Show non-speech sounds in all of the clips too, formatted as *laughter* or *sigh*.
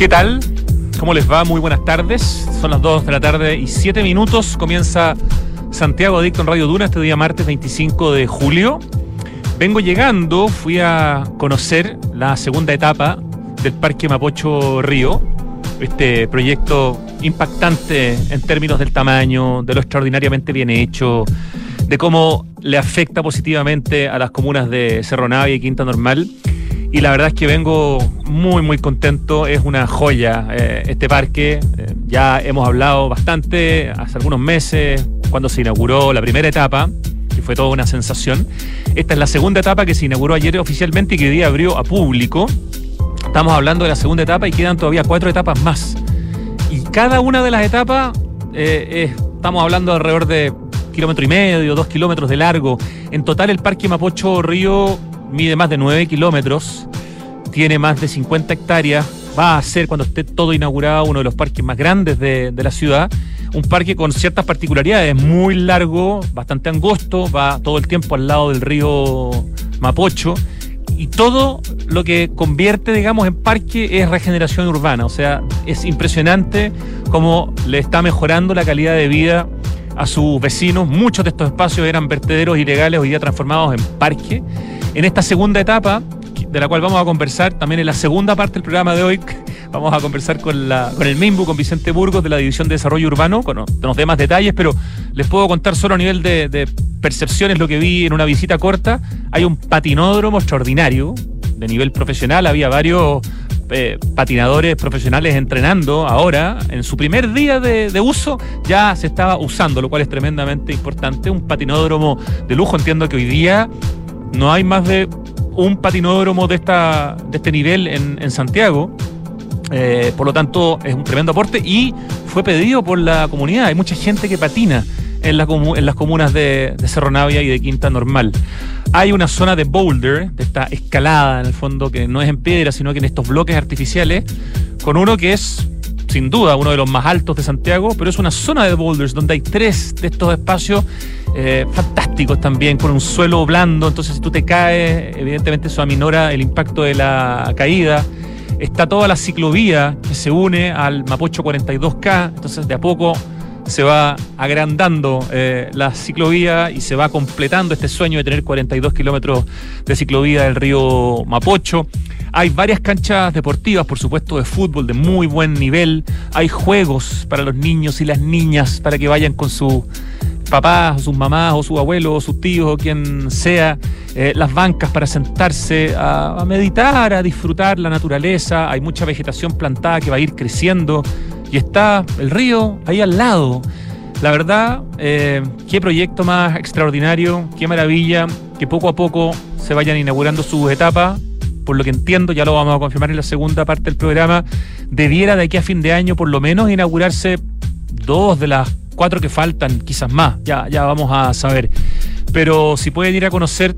¿Qué tal? ¿Cómo les va? Muy buenas tardes. Son las 2 de la tarde y 7 minutos. Comienza Santiago Adicto en Radio Duna este día martes 25 de julio. Vengo llegando, fui a conocer la segunda etapa del Parque Mapocho Río, este proyecto impactante en términos del tamaño, de lo extraordinariamente bien hecho, de cómo le afecta positivamente a las comunas de Cerro Navia y Quinta Normal y la verdad es que vengo muy muy contento, es una joya eh, este parque, eh, ya hemos hablado bastante hace algunos meses cuando se inauguró la primera etapa, que fue toda una sensación. Esta es la segunda etapa que se inauguró ayer oficialmente y que hoy día abrió a público. Estamos hablando de la segunda etapa y quedan todavía cuatro etapas más. Y cada una de las etapas, eh, estamos hablando alrededor de kilómetro y medio, dos kilómetros de largo. En total el Parque Mapocho Río mide más de 9 kilómetros, tiene más de 50 hectáreas, va a ser cuando esté todo inaugurado uno de los parques más grandes de, la ciudad. Un parque con ciertas particularidades, muy largo, bastante angosto, va todo el tiempo al lado del río Mapocho y todo lo que convierte, digamos, en parque es regeneración urbana. O sea, es impresionante cómo le está mejorando la calidad de vida a sus vecinos. Muchos de estos espacios eran vertederos ilegales, hoy día transformados en parque. En esta segunda etapa, de la cual vamos a conversar, también en la segunda parte del programa de hoy, *laughs* vamos a conversar con, la, con el MIMBU, con Vicente Burgos de la División de Desarrollo Urbano, con los demás detalles, pero les puedo contar solo a nivel de, de percepciones lo que vi en una visita corta. Hay un patinódromo extraordinario, de nivel profesional, había varios eh, patinadores profesionales entrenando ahora, en su primer día de, uso, ya se estaba usando, lo cual es tremendamente importante. Un patinódromo de lujo, entiendo que hoy día no hay más de un patinódromo de, esta, de este nivel en, Santiago. Eh, por lo tanto, es un tremendo aporte y fue pedido por la comunidad. Hay mucha gente que patina en, las comunas de, Cerro Navia y de Quinta Normal. Hay una zona de boulder, de esta escalada en el fondo, que no es en piedra, sino que en estos bloques artificiales, con uno que es sin duda uno de los más altos de Santiago, pero es una zona de boulders donde hay tres de estos espacios eh, fantásticos también, con un suelo blando, entonces si tú te caes, evidentemente eso aminora el impacto de la caída. Está toda la ciclovía que se une al Mapocho 42K, entonces de a poco se va agrandando eh, la ciclovía y se va completando este sueño de tener 42 kilómetros de ciclovía del río Mapocho. Hay varias canchas deportivas, por supuesto, de fútbol de muy buen nivel. Hay juegos para los niños y las niñas para que vayan con sus papás, sus mamás, o sus abuelos, o sus tíos, o quien sea. Eh, las bancas para sentarse a, a meditar, a disfrutar la naturaleza. Hay mucha vegetación plantada que va a ir creciendo y está el río ahí al lado. La verdad, eh, qué proyecto más extraordinario, qué maravilla que poco a poco se vayan inaugurando sus etapas. Por lo que entiendo, ya lo vamos a confirmar en la segunda parte del programa, debiera de aquí a fin de año por lo menos inaugurarse dos de las cuatro que faltan, quizás más, ya, ya vamos a saber. Pero si pueden ir a conocer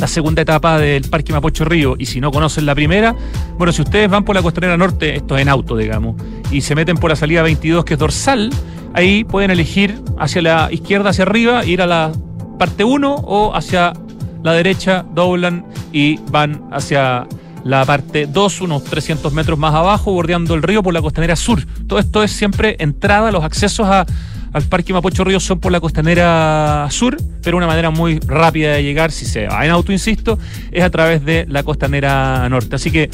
la segunda etapa del Parque Mapocho Río y si no conocen la primera, bueno, si ustedes van por la costanera norte, esto es en auto, digamos, y se meten por la salida 22 que es dorsal, ahí pueden elegir hacia la izquierda, hacia arriba, ir a la parte 1 o hacia la derecha, doblan y van hacia la parte 2, unos 300 metros más abajo, bordeando el río por la costanera sur. Todo esto es siempre entrada, los accesos a al Parque Mapocho Río son por la costanera sur, pero una manera muy rápida de llegar, si se va en auto, insisto, es a través de la costanera norte. Así que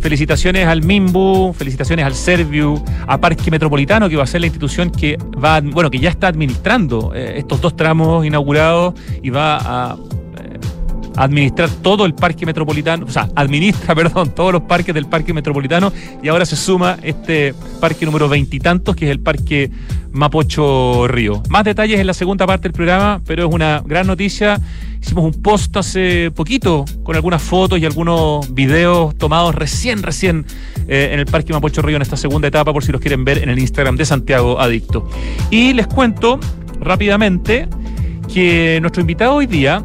felicitaciones al MIMBU, felicitaciones al Serviu, a Parque Metropolitano, que va a ser la institución que va, bueno, que ya está administrando eh, estos dos tramos inaugurados y va a administrar todo el parque metropolitano, o sea, administra, *laughs* perdón, todos los parques del parque metropolitano y ahora se suma este parque número veintitantos, que es el parque Mapocho Río. Más detalles en la segunda parte del programa, pero es una gran noticia. Hicimos un post hace poquito con algunas fotos y algunos videos tomados recién, recién eh, en el Parque Mapocho Río en esta segunda etapa, por si los quieren ver en el Instagram de Santiago Adicto. Y les cuento rápidamente que nuestro invitado hoy día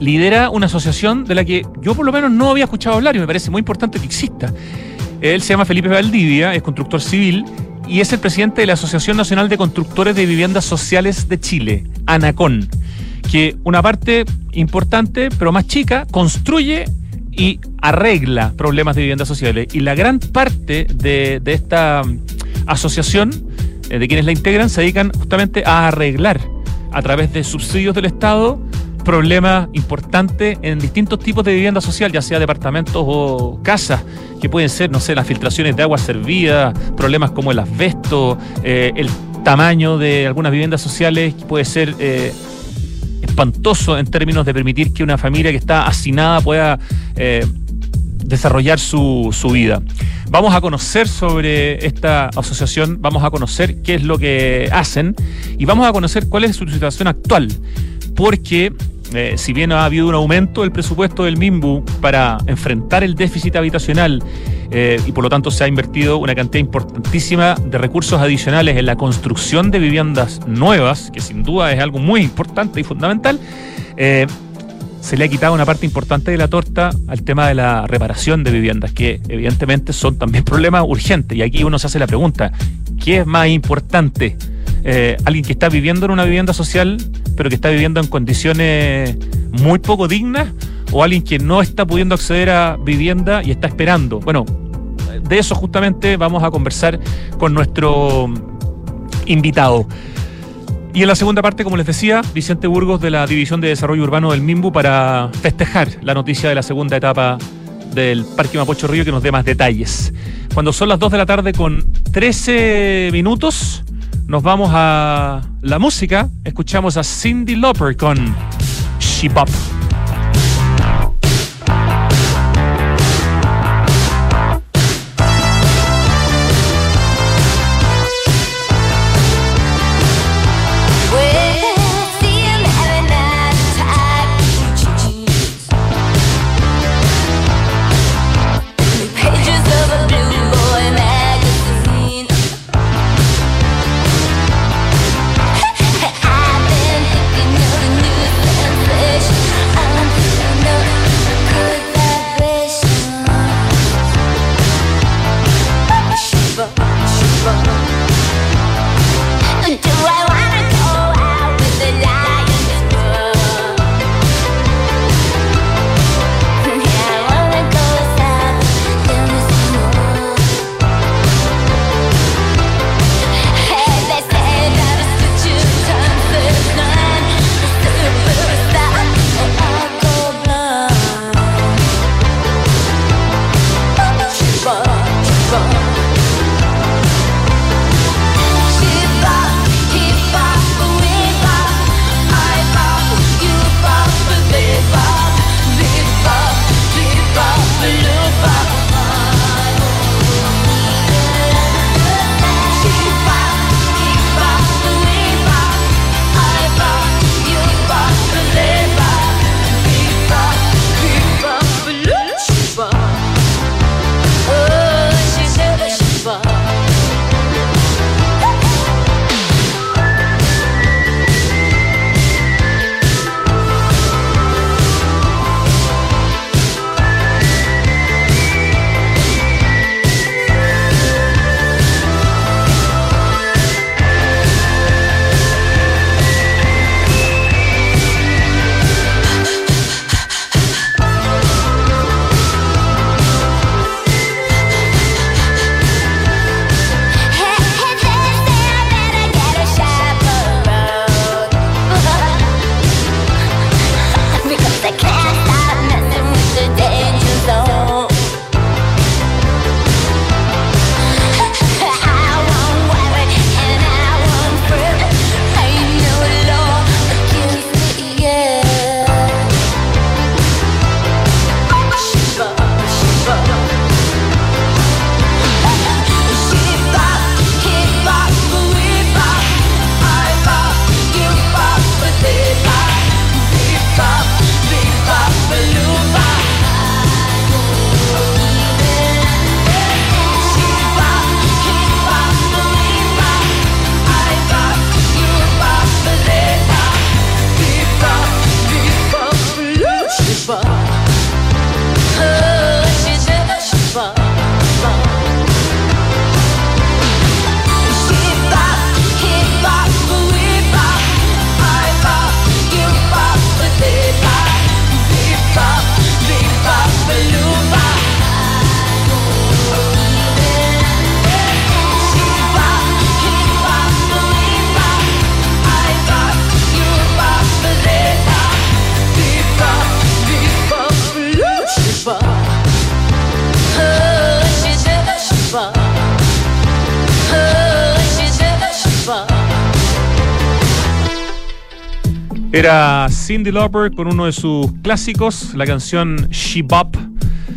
lidera una asociación de la que yo por lo menos no había escuchado hablar y me parece muy importante que exista. Él se llama Felipe Valdivia, es constructor civil y es el presidente de la Asociación Nacional de Constructores de Viviendas Sociales de Chile, ANACON, que una parte importante, pero más chica, construye y arregla problemas de viviendas sociales. Y la gran parte de, esta mm, asociación, eh, de quienes la integran, se dedican justamente a arreglar a través de subsidios del Estado problemas importantes en distintos tipos de vivienda social, ya sea departamentos o casas, que pueden ser, no sé, las filtraciones de agua servida, problemas como el asbesto, eh, el tamaño de algunas viviendas sociales que puede ser eh, espantoso en términos de permitir que una familia que está hacinada pueda eh, desarrollar su, su, vida. Vamos a conocer sobre esta asociación, vamos a conocer qué es lo que hacen y vamos a conocer cuál es su situación actual, porque eh, si bien ha habido un aumento del presupuesto del MIMBU para enfrentar el déficit habitacional eh, y por lo tanto se ha invertido una cantidad importantísima de recursos adicionales en la construcción de viviendas nuevas, que sin duda es algo muy importante y fundamental, eh, se le ha quitado una parte importante de la torta al tema de la reparación de viviendas, que evidentemente son también problemas urgentes. Y aquí uno se hace la pregunta, ¿qué es más importante? Alguien que está viviendo en una vivienda social pero que está viviendo en condiciones muy poco dignas, o alguien que no está pudiendo acceder a vivienda y está esperando. Bueno, de eso justamente vamos a conversar con nuestro invitado. Y en la segunda parte, como les decía, Vicente Burgos de la División de Desarrollo Urbano del MIMBU para festejar la noticia de la segunda etapa del Parque Mapocho Río que nos dé más detalles. Cuando son las 2 de la tarde con 13 minutos, nos vamos a la música. Escuchamos a Cindy Lauper con She Bop. Era Cindy Lauper con uno de sus clásicos, la canción She Bop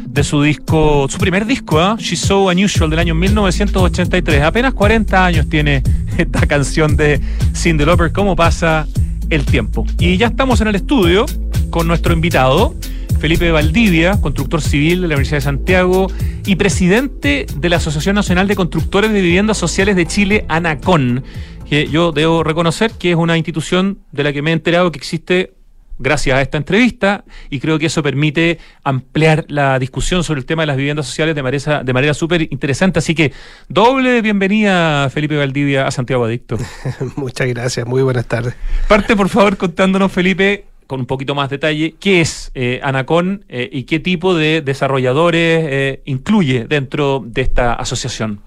de su disco, su primer disco, ¿eh? She's So Unusual del año 1983. Apenas 40 años tiene esta canción de Cindy Lauper. ¿Cómo pasa el tiempo? Y ya estamos en el estudio con nuestro invitado. Felipe Valdivia, constructor civil de la Universidad de Santiago y presidente de la Asociación Nacional de Constructores de Viviendas Sociales de Chile, ANACON, que yo debo reconocer que es una institución de la que me he enterado que existe gracias a esta entrevista y creo que eso permite ampliar la discusión sobre el tema de las viviendas sociales de manera, de manera súper interesante. Así que doble bienvenida, Felipe Valdivia, a Santiago Adicto. *laughs* Muchas gracias, muy buenas tardes. Parte, por favor, contándonos, Felipe, con un poquito más detalle, qué es eh, Anacon eh, y qué tipo de desarrolladores eh, incluye dentro de esta asociación.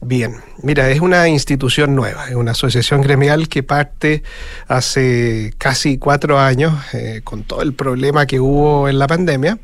Bien, mira, es una institución nueva, es una asociación gremial que parte hace casi cuatro años eh, con todo el problema que hubo en la pandemia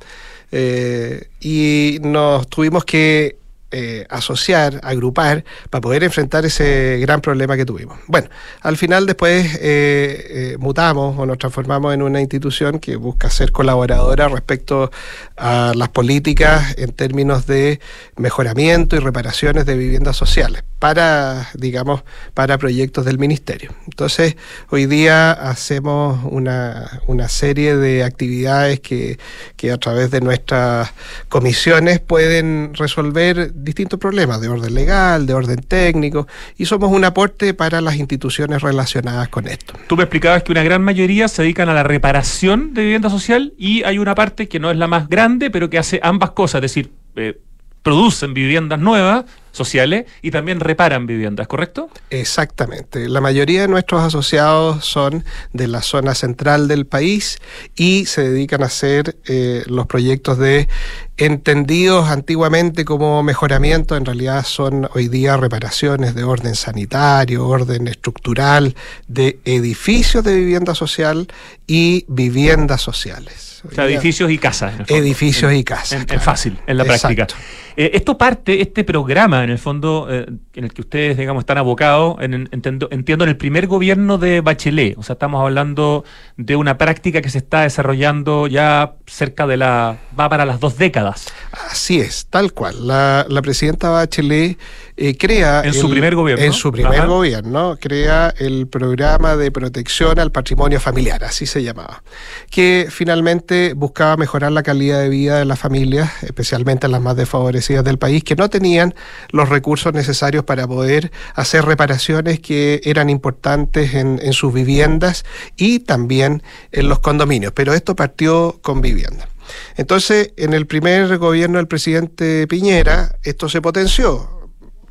eh, y nos tuvimos que eh, asociar, agrupar, para poder enfrentar ese gran problema que tuvimos. Bueno, al final después eh, eh, mutamos o nos transformamos en una institución que busca ser colaboradora respecto a las políticas en términos de mejoramiento y reparaciones de viviendas sociales para, digamos, para proyectos del ministerio. Entonces, hoy día hacemos una, una serie de actividades que, que a través de nuestras comisiones pueden resolver distintos problemas de orden legal, de orden técnico, y somos un aporte para las instituciones relacionadas con esto. Tú me explicabas que una gran mayoría se dedican a la reparación de vivienda social y hay una parte que no es la más grande, pero que hace ambas cosas, es decir, eh, producen viviendas nuevas sociales y también reparan viviendas, ¿correcto? Exactamente. La mayoría de nuestros asociados son de la zona central del país y se dedican a hacer eh, los proyectos de entendidos antiguamente como mejoramiento, en realidad son hoy día reparaciones de orden sanitario, orden estructural, de edificios de vivienda social y viviendas sociales. O sea, edificios y casas. Edificios y casas. Es fácil, en la práctica. Eh, esto parte, este programa, en el fondo, eh, en el que ustedes, digamos, están abocados, en, entiendo, entiendo, en el primer gobierno de Bachelet. O sea, estamos hablando de una práctica que se está desarrollando ya cerca de la. va para las dos décadas. Así es, tal cual. La, la presidenta Bachelet eh, crea... En su primer gobierno. En su primer gobierno, crea el programa de protección al patrimonio familiar, así se llamaba, que finalmente buscaba mejorar la calidad de vida de las familias, especialmente las más desfavorecidas del país, que no tenían los recursos necesarios para poder hacer reparaciones que eran importantes en, en sus viviendas y también en los condominios. Pero esto partió con vivienda. Entonces, en el primer gobierno del presidente Piñera, esto se potenció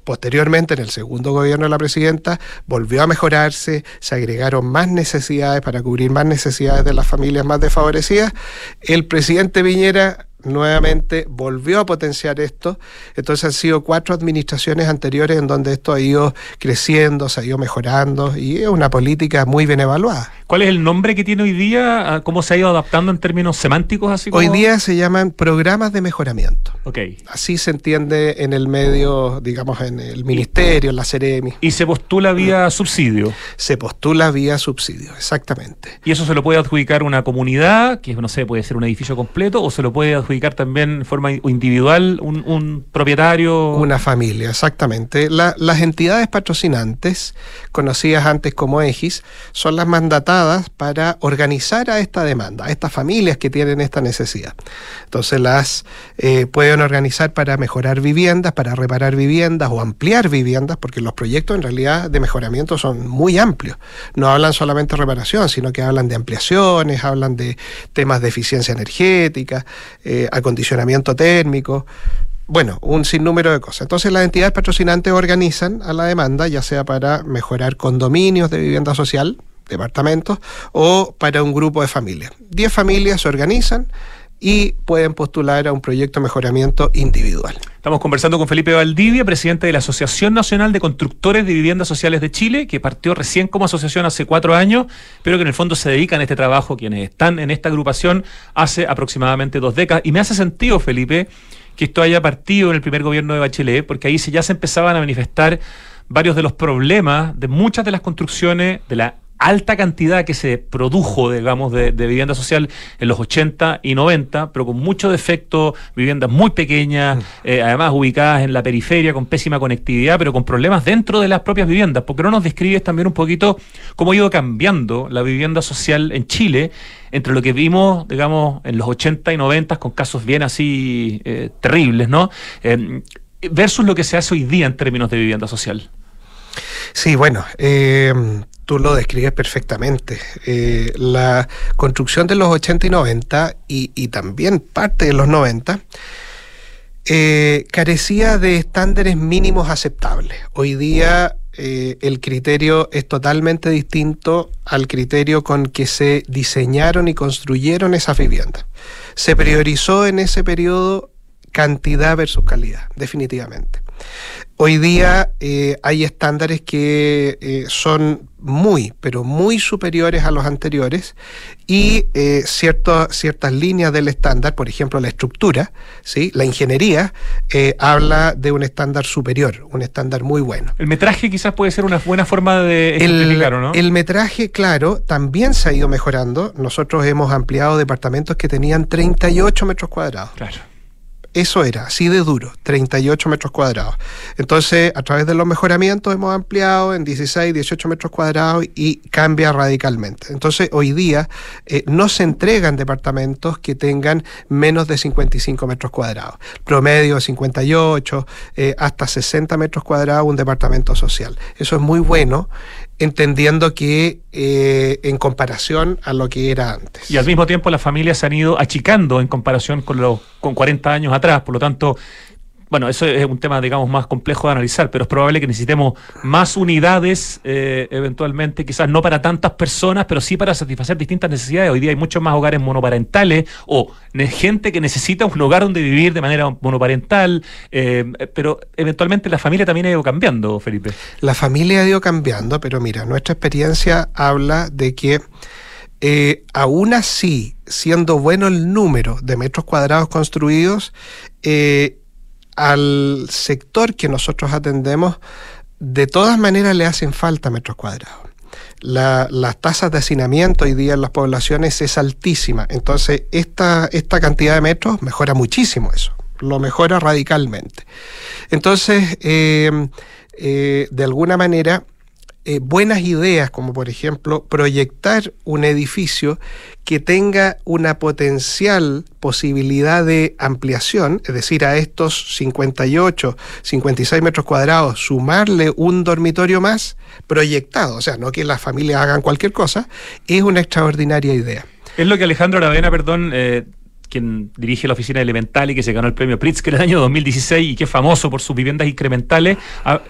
Posteriormente, en el segundo gobierno de la presidenta, volvió a mejorarse, se agregaron más necesidades para cubrir más necesidades de las familias más desfavorecidas. El presidente Piñera nuevamente volvió a potenciar esto. Entonces han sido cuatro administraciones anteriores en donde esto ha ido creciendo, se ha ido mejorando y es una política muy bien evaluada. ¿Cuál es el nombre que tiene hoy día? Ah, ¿Cómo se ha ido adaptando en términos semánticos? Así Hoy día se llaman programas de mejoramiento. Okay. Así se entiende en el medio, digamos, en el ministerio, en la Ceremi. ¿Y se postula vía subsidio? Se postula vía subsidio, exactamente. ¿Y eso se lo puede adjudicar una comunidad, que no sé, puede ser un edificio completo, o se lo puede adjudicar también en forma individual un, propietario? Una familia, exactamente. las entidades patrocinantes, conocidas antes como EGIS, son las mandatadas para organizar a esta demanda, a estas familias que tienen esta necesidad. Entonces las eh, pueden organizar para mejorar viviendas, para reparar viviendas o ampliar viviendas, porque los proyectos en realidad de mejoramiento son muy amplios. No hablan solamente de reparación, sino que hablan de ampliaciones, hablan de temas de eficiencia energética. Eh, acondicionamiento térmico, bueno, un sinnúmero de cosas. Entonces las entidades patrocinantes organizan a la demanda, ya sea para mejorar condominios de vivienda social, departamentos, o para un grupo de familias. Diez familias se organizan y pueden postular a un proyecto de mejoramiento individual. Estamos conversando con Felipe Valdivia, presidente de la Asociación Nacional de Constructores de Viviendas Sociales de Chile, que partió recién como asociación hace cuatro años, pero que en el fondo se dedican a este trabajo quienes están en esta agrupación hace aproximadamente dos décadas. Y me hace sentido, Felipe, que esto haya partido en el primer gobierno de Bachelet, porque ahí ya se empezaban a manifestar varios de los problemas de muchas de las construcciones, de la alta cantidad que se produjo, digamos, de, vivienda social en los 80 y 90, pero con mucho defecto, viviendas muy pequeñas, mm. eh, además ubicadas en la periferia, con pésima conectividad, pero con problemas dentro de las propias viviendas. porque no nos describes también un poquito cómo ha ido cambiando la vivienda social en Chile entre lo que vimos, digamos, en los 80 y 90 con casos bien así eh, terribles, ¿no? Eh, versus lo que se hace hoy día en términos de vivienda social? Sí, bueno, eh, tú lo describes perfectamente. Eh, la construcción de los 80 y 90 y, también parte de los 90 eh, carecía de estándares mínimos aceptables. Hoy día el criterio es totalmente distinto al criterio con que se diseñaron y construyeron esas viviendas. Se priorizó en ese periodo cantidad versus calidad, definitivamente. Hoy día eh, hay estándares que eh, son muy, pero muy superiores a los anteriores y eh, ciertas líneas del estándar, por ejemplo la estructura, ¿sí? la ingeniería, habla de un estándar superior, un estándar muy bueno. El metraje quizás puede ser una buena forma de explicarlo, ¿no? El metraje, claro, también se ha ido mejorando. Nosotros hemos ampliado departamentos que tenían 38 metros cuadrados. Claro. Eso era, así de duro, 38 metros cuadrados. Entonces, a través de los mejoramientos hemos ampliado en 16, 18 metros cuadrados y cambia radicalmente. Entonces, hoy día eh, no se entregan departamentos que tengan menos de 55 metros cuadrados. Promedio 58, eh, hasta 60 metros cuadrados un departamento social. Eso es muy bueno entendiendo que eh, en comparación a lo que era antes. Y al mismo tiempo las familias se han ido achicando en comparación con los con 40 años atrás, por lo tanto bueno, eso es un tema, digamos, más complejo de analizar, pero es probable que necesitemos más unidades eh, eventualmente, quizás no para tantas personas, pero sí para satisfacer distintas necesidades. Hoy día hay muchos más hogares monoparentales o gente que necesita un hogar donde vivir de manera monoparental, eh, pero eventualmente la familia también ha ido cambiando, Felipe. La familia ha ido cambiando, pero mira, nuestra experiencia habla de que eh, aún así, siendo bueno el número de metros cuadrados construidos, eh, al sector que nosotros atendemos, de todas maneras le hacen falta metros cuadrados. las tasas de hacinamiento hoy día en las poblaciones es altísima. Entonces, esta, esta cantidad de metros mejora muchísimo eso. Lo mejora radicalmente. Entonces, eh, eh, de alguna manera, eh, buenas ideas, como por ejemplo proyectar un edificio que tenga una potencial posibilidad de ampliación, es decir, a estos 58, 56 metros cuadrados, sumarle un dormitorio más proyectado, o sea, no que las familias hagan cualquier cosa, es una extraordinaria idea. Es lo que Alejandro Aravena, perdón, eh, quien dirige la oficina elemental y que se ganó el premio Pritzker el año 2016 y que es famoso por sus viviendas incrementales,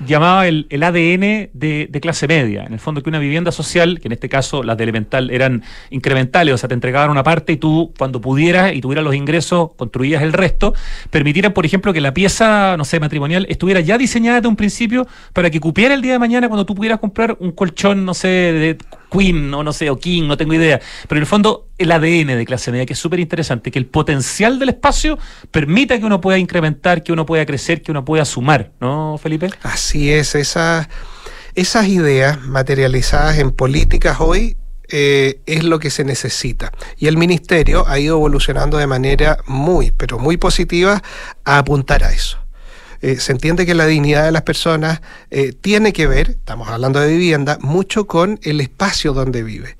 llamaba el, ADN de, clase media. En el fondo, que una vivienda social, que en este caso las de elemental eran incrementales, o sea, te entregaban una parte y tú, cuando pudieras y tuvieras los ingresos, construías el resto, permitiera, por ejemplo, que la pieza, no sé, matrimonial, estuviera ya diseñada desde un principio para que cupiera el día de mañana cuando tú pudieras comprar un colchón, no sé, de Queen o no sé, o King, no tengo idea. Pero en el fondo, el ADN de clase media, que es súper interesante, que el potencial del espacio permita que uno pueda incrementar, que uno pueda crecer, que uno pueda sumar, ¿no, Felipe? Así es, esas ideas materializadas en políticas hoy eh, es lo que se necesita. Y el ministerio ha ido evolucionando de manera muy, pero muy positiva a apuntar a eso. Eh, se entiende que la dignidad de las personas eh, tiene que ver, estamos hablando de vivienda, mucho con el espacio donde vive.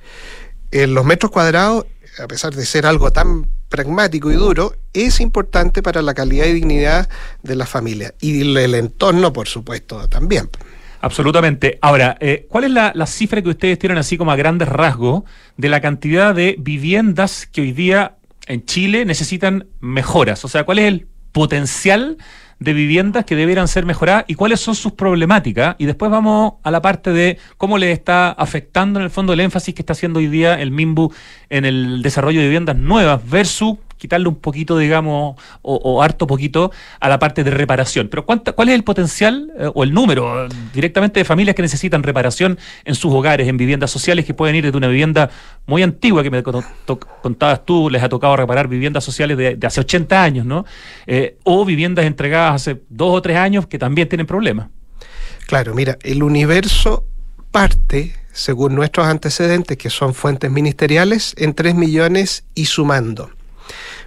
En los metros cuadrados, a pesar de ser algo tan pragmático y duro, es importante para la calidad y dignidad de la familia. Y el entorno, por supuesto, también. Absolutamente. Ahora, eh, ¿cuál es la, la, cifra que ustedes tienen así como a grandes rasgos de la cantidad de viviendas que hoy día en Chile necesitan mejoras? O sea, ¿cuál es el potencial de viviendas que debieran ser mejoradas y cuáles son sus problemáticas. Y después vamos a la parte de cómo le está afectando en el fondo el énfasis que está haciendo hoy día el MIMBU en el desarrollo de viviendas nuevas versus quitarle un poquito, digamos, o, harto poquito a la parte de reparación. Pero ¿cuál es el potencial eh, o el número directamente de familias que necesitan reparación en sus hogares, en viviendas sociales que pueden ir desde una vivienda muy antigua que me contabas tú, les ha tocado reparar viviendas sociales de, hace 80 años, ¿no? Eh, o viviendas entregadas hace dos o tres años que también tienen problemas. Claro, mira, el universo parte según nuestros antecedentes, que son fuentes ministeriales, en 3 millones y sumando.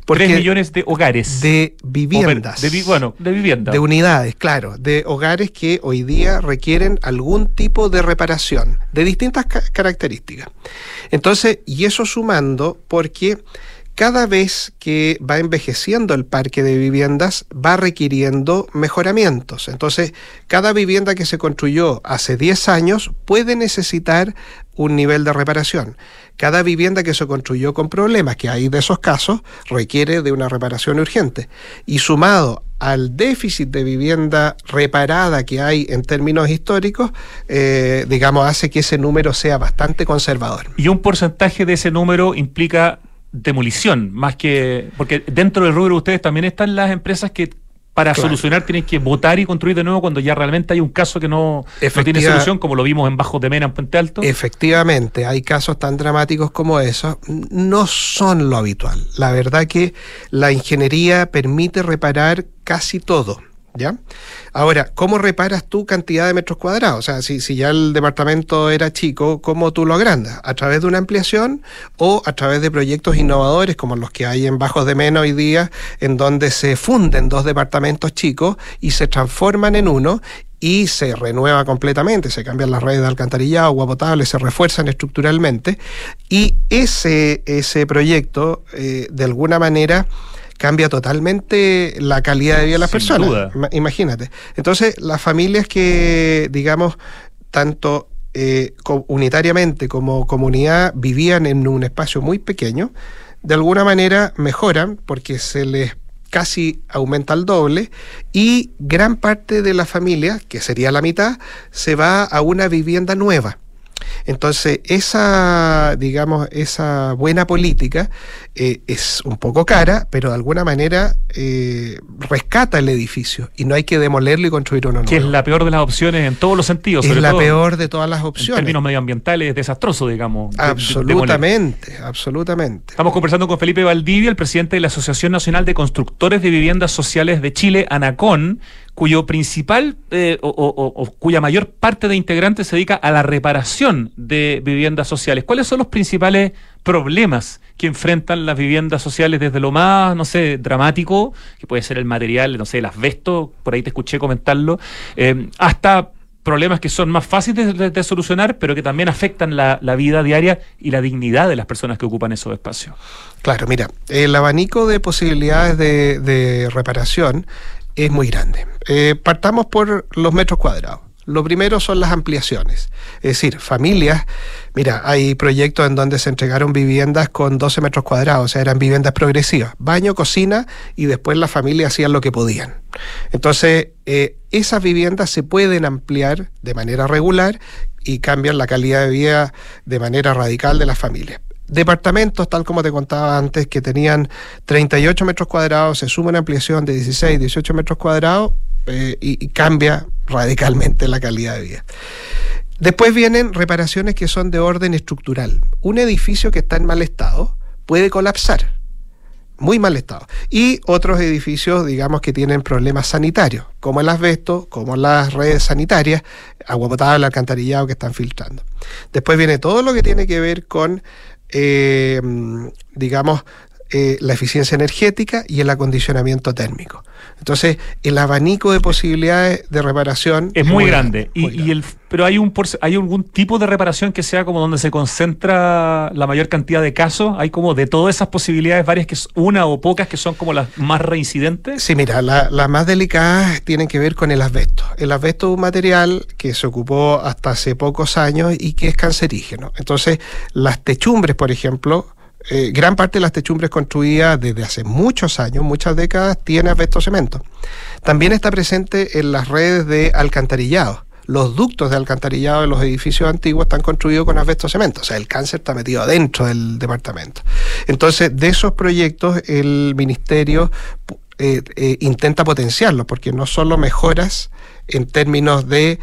3 millones de hogares. De viviendas. De, bueno, de viviendas. De unidades, claro. De hogares que hoy día requieren algún tipo de reparación, de distintas características. Entonces, y eso sumando porque cada vez que va envejeciendo el parque de viviendas va requiriendo mejoramientos. Entonces, cada vivienda que se construyó hace 10 años puede necesitar un nivel de reparación. Cada vivienda que se construyó con problemas, que hay de esos casos, requiere de una reparación urgente. Y sumado al déficit de vivienda reparada que hay en términos históricos, eh, digamos, hace que ese número sea bastante conservador. Y un porcentaje de ese número implica demolición, más que. Porque dentro del rubro de ustedes también están las empresas que para solucionar tienen que votar y construir de nuevo cuando ya realmente hay un caso que no, tiene solución, como lo vimos en Bajos de Mena, en Puente Alto. Efectivamente, hay casos tan dramáticos como esos. No son lo habitual. La verdad que la ingeniería permite reparar casi todo. ¿Ya? Ahora, ¿cómo reparas tu cantidad de metros cuadrados? O sea, si, si ya el departamento era chico, ¿cómo tú lo agrandas? ¿A través de una ampliación o a través de proyectos innovadores como los que hay en Bajos de Mena hoy día, en donde se funden dos departamentos chicos y se transforman en uno y se renueva completamente, se cambian las redes de alcantarillado, agua potable, se refuerzan estructuralmente y ese, ese proyecto, eh, de alguna manera, cambia totalmente la calidad de vida de las personas. Imagínate. Entonces, las familias que, digamos, tanto eh, unitariamente como comunidad vivían en un espacio muy pequeño, de alguna manera mejoran porque se les casi aumenta el doble y gran parte de la familia, que sería la mitad, se va a una vivienda nueva. Entonces, esa, digamos, esa buena política eh, es un poco cara, pero de alguna manera eh, rescata el edificio y no hay que demolerlo y construir uno nuevo. Que es la peor de las opciones en todos los sentidos. Es la peor de todas las opciones. En términos medioambientales, es desastroso, digamos. Absolutamente, absolutamente. Estamos conversando con Felipe Valdivia, el presidente de la Asociación Nacional de Constructores de Viviendas Sociales de Chile, ANACON cuyo principal eh, o, cuya mayor parte de integrantes se dedica a la reparación de viviendas sociales. ¿Cuáles son los principales problemas que enfrentan las viviendas sociales desde lo más, no sé, dramático, que puede ser el material, no sé, el asbesto, por ahí te escuché comentarlo, eh, hasta problemas que son más fáciles de, solucionar, pero que también afectan la, vida diaria y la dignidad de las personas que ocupan esos espacios. Claro, mira, el abanico de posibilidades de reparación es muy grande. Eh, partamos por los metros cuadrados. Lo primero son las ampliaciones, es decir, familias, mira, hay proyectos en donde se entregaron viviendas con 12 metros cuadrados, o sea, eran viviendas progresivas, baño, cocina y después las familias hacían lo que podían. Entonces, eh, esas viviendas se pueden ampliar de manera regular y cambian la calidad de vida de manera radical de las familias departamentos, tal como te contaba antes, que tenían 38 metros cuadrados, se suma una ampliación de 16, 18 metros cuadrados eh, y, cambia radicalmente la calidad de vida. Después vienen reparaciones que son de orden estructural. Un edificio que está en mal estado puede colapsar, muy mal estado. Y otros edificios, digamos, que tienen problemas sanitarios, como el asbesto, como las redes sanitarias, agua potable, alcantarillado que están filtrando. Después viene todo lo que tiene que ver con eh, digamos, eh, la eficiencia energética y el acondicionamiento térmico. Entonces, el abanico de posibilidades de reparación es, muy, grande. y, el, pero hay un hay algún tipo de reparación que sea como donde se concentra la mayor cantidad de casos. Hay como de todas esas posibilidades varias que una o pocas que son como las más reincidentes. Sí, mira, las más delicadas tienen que ver con el asbesto. El asbesto es un material que se ocupó hasta hace pocos años y que es cancerígeno. Entonces, las techumbres, por ejemplo, eh, gran parte de las techumbres construidas desde hace muchos años, muchas décadas, tiene asbesto cemento. También está presente en las redes de alcantarillado. Los ductos de alcantarillado de los edificios antiguos están construidos con asbesto cemento, o sea, el cáncer está metido adentro del departamento. Entonces, de esos proyectos, el ministerio eh, eh, intenta potenciarlos, porque no solo mejoras en términos de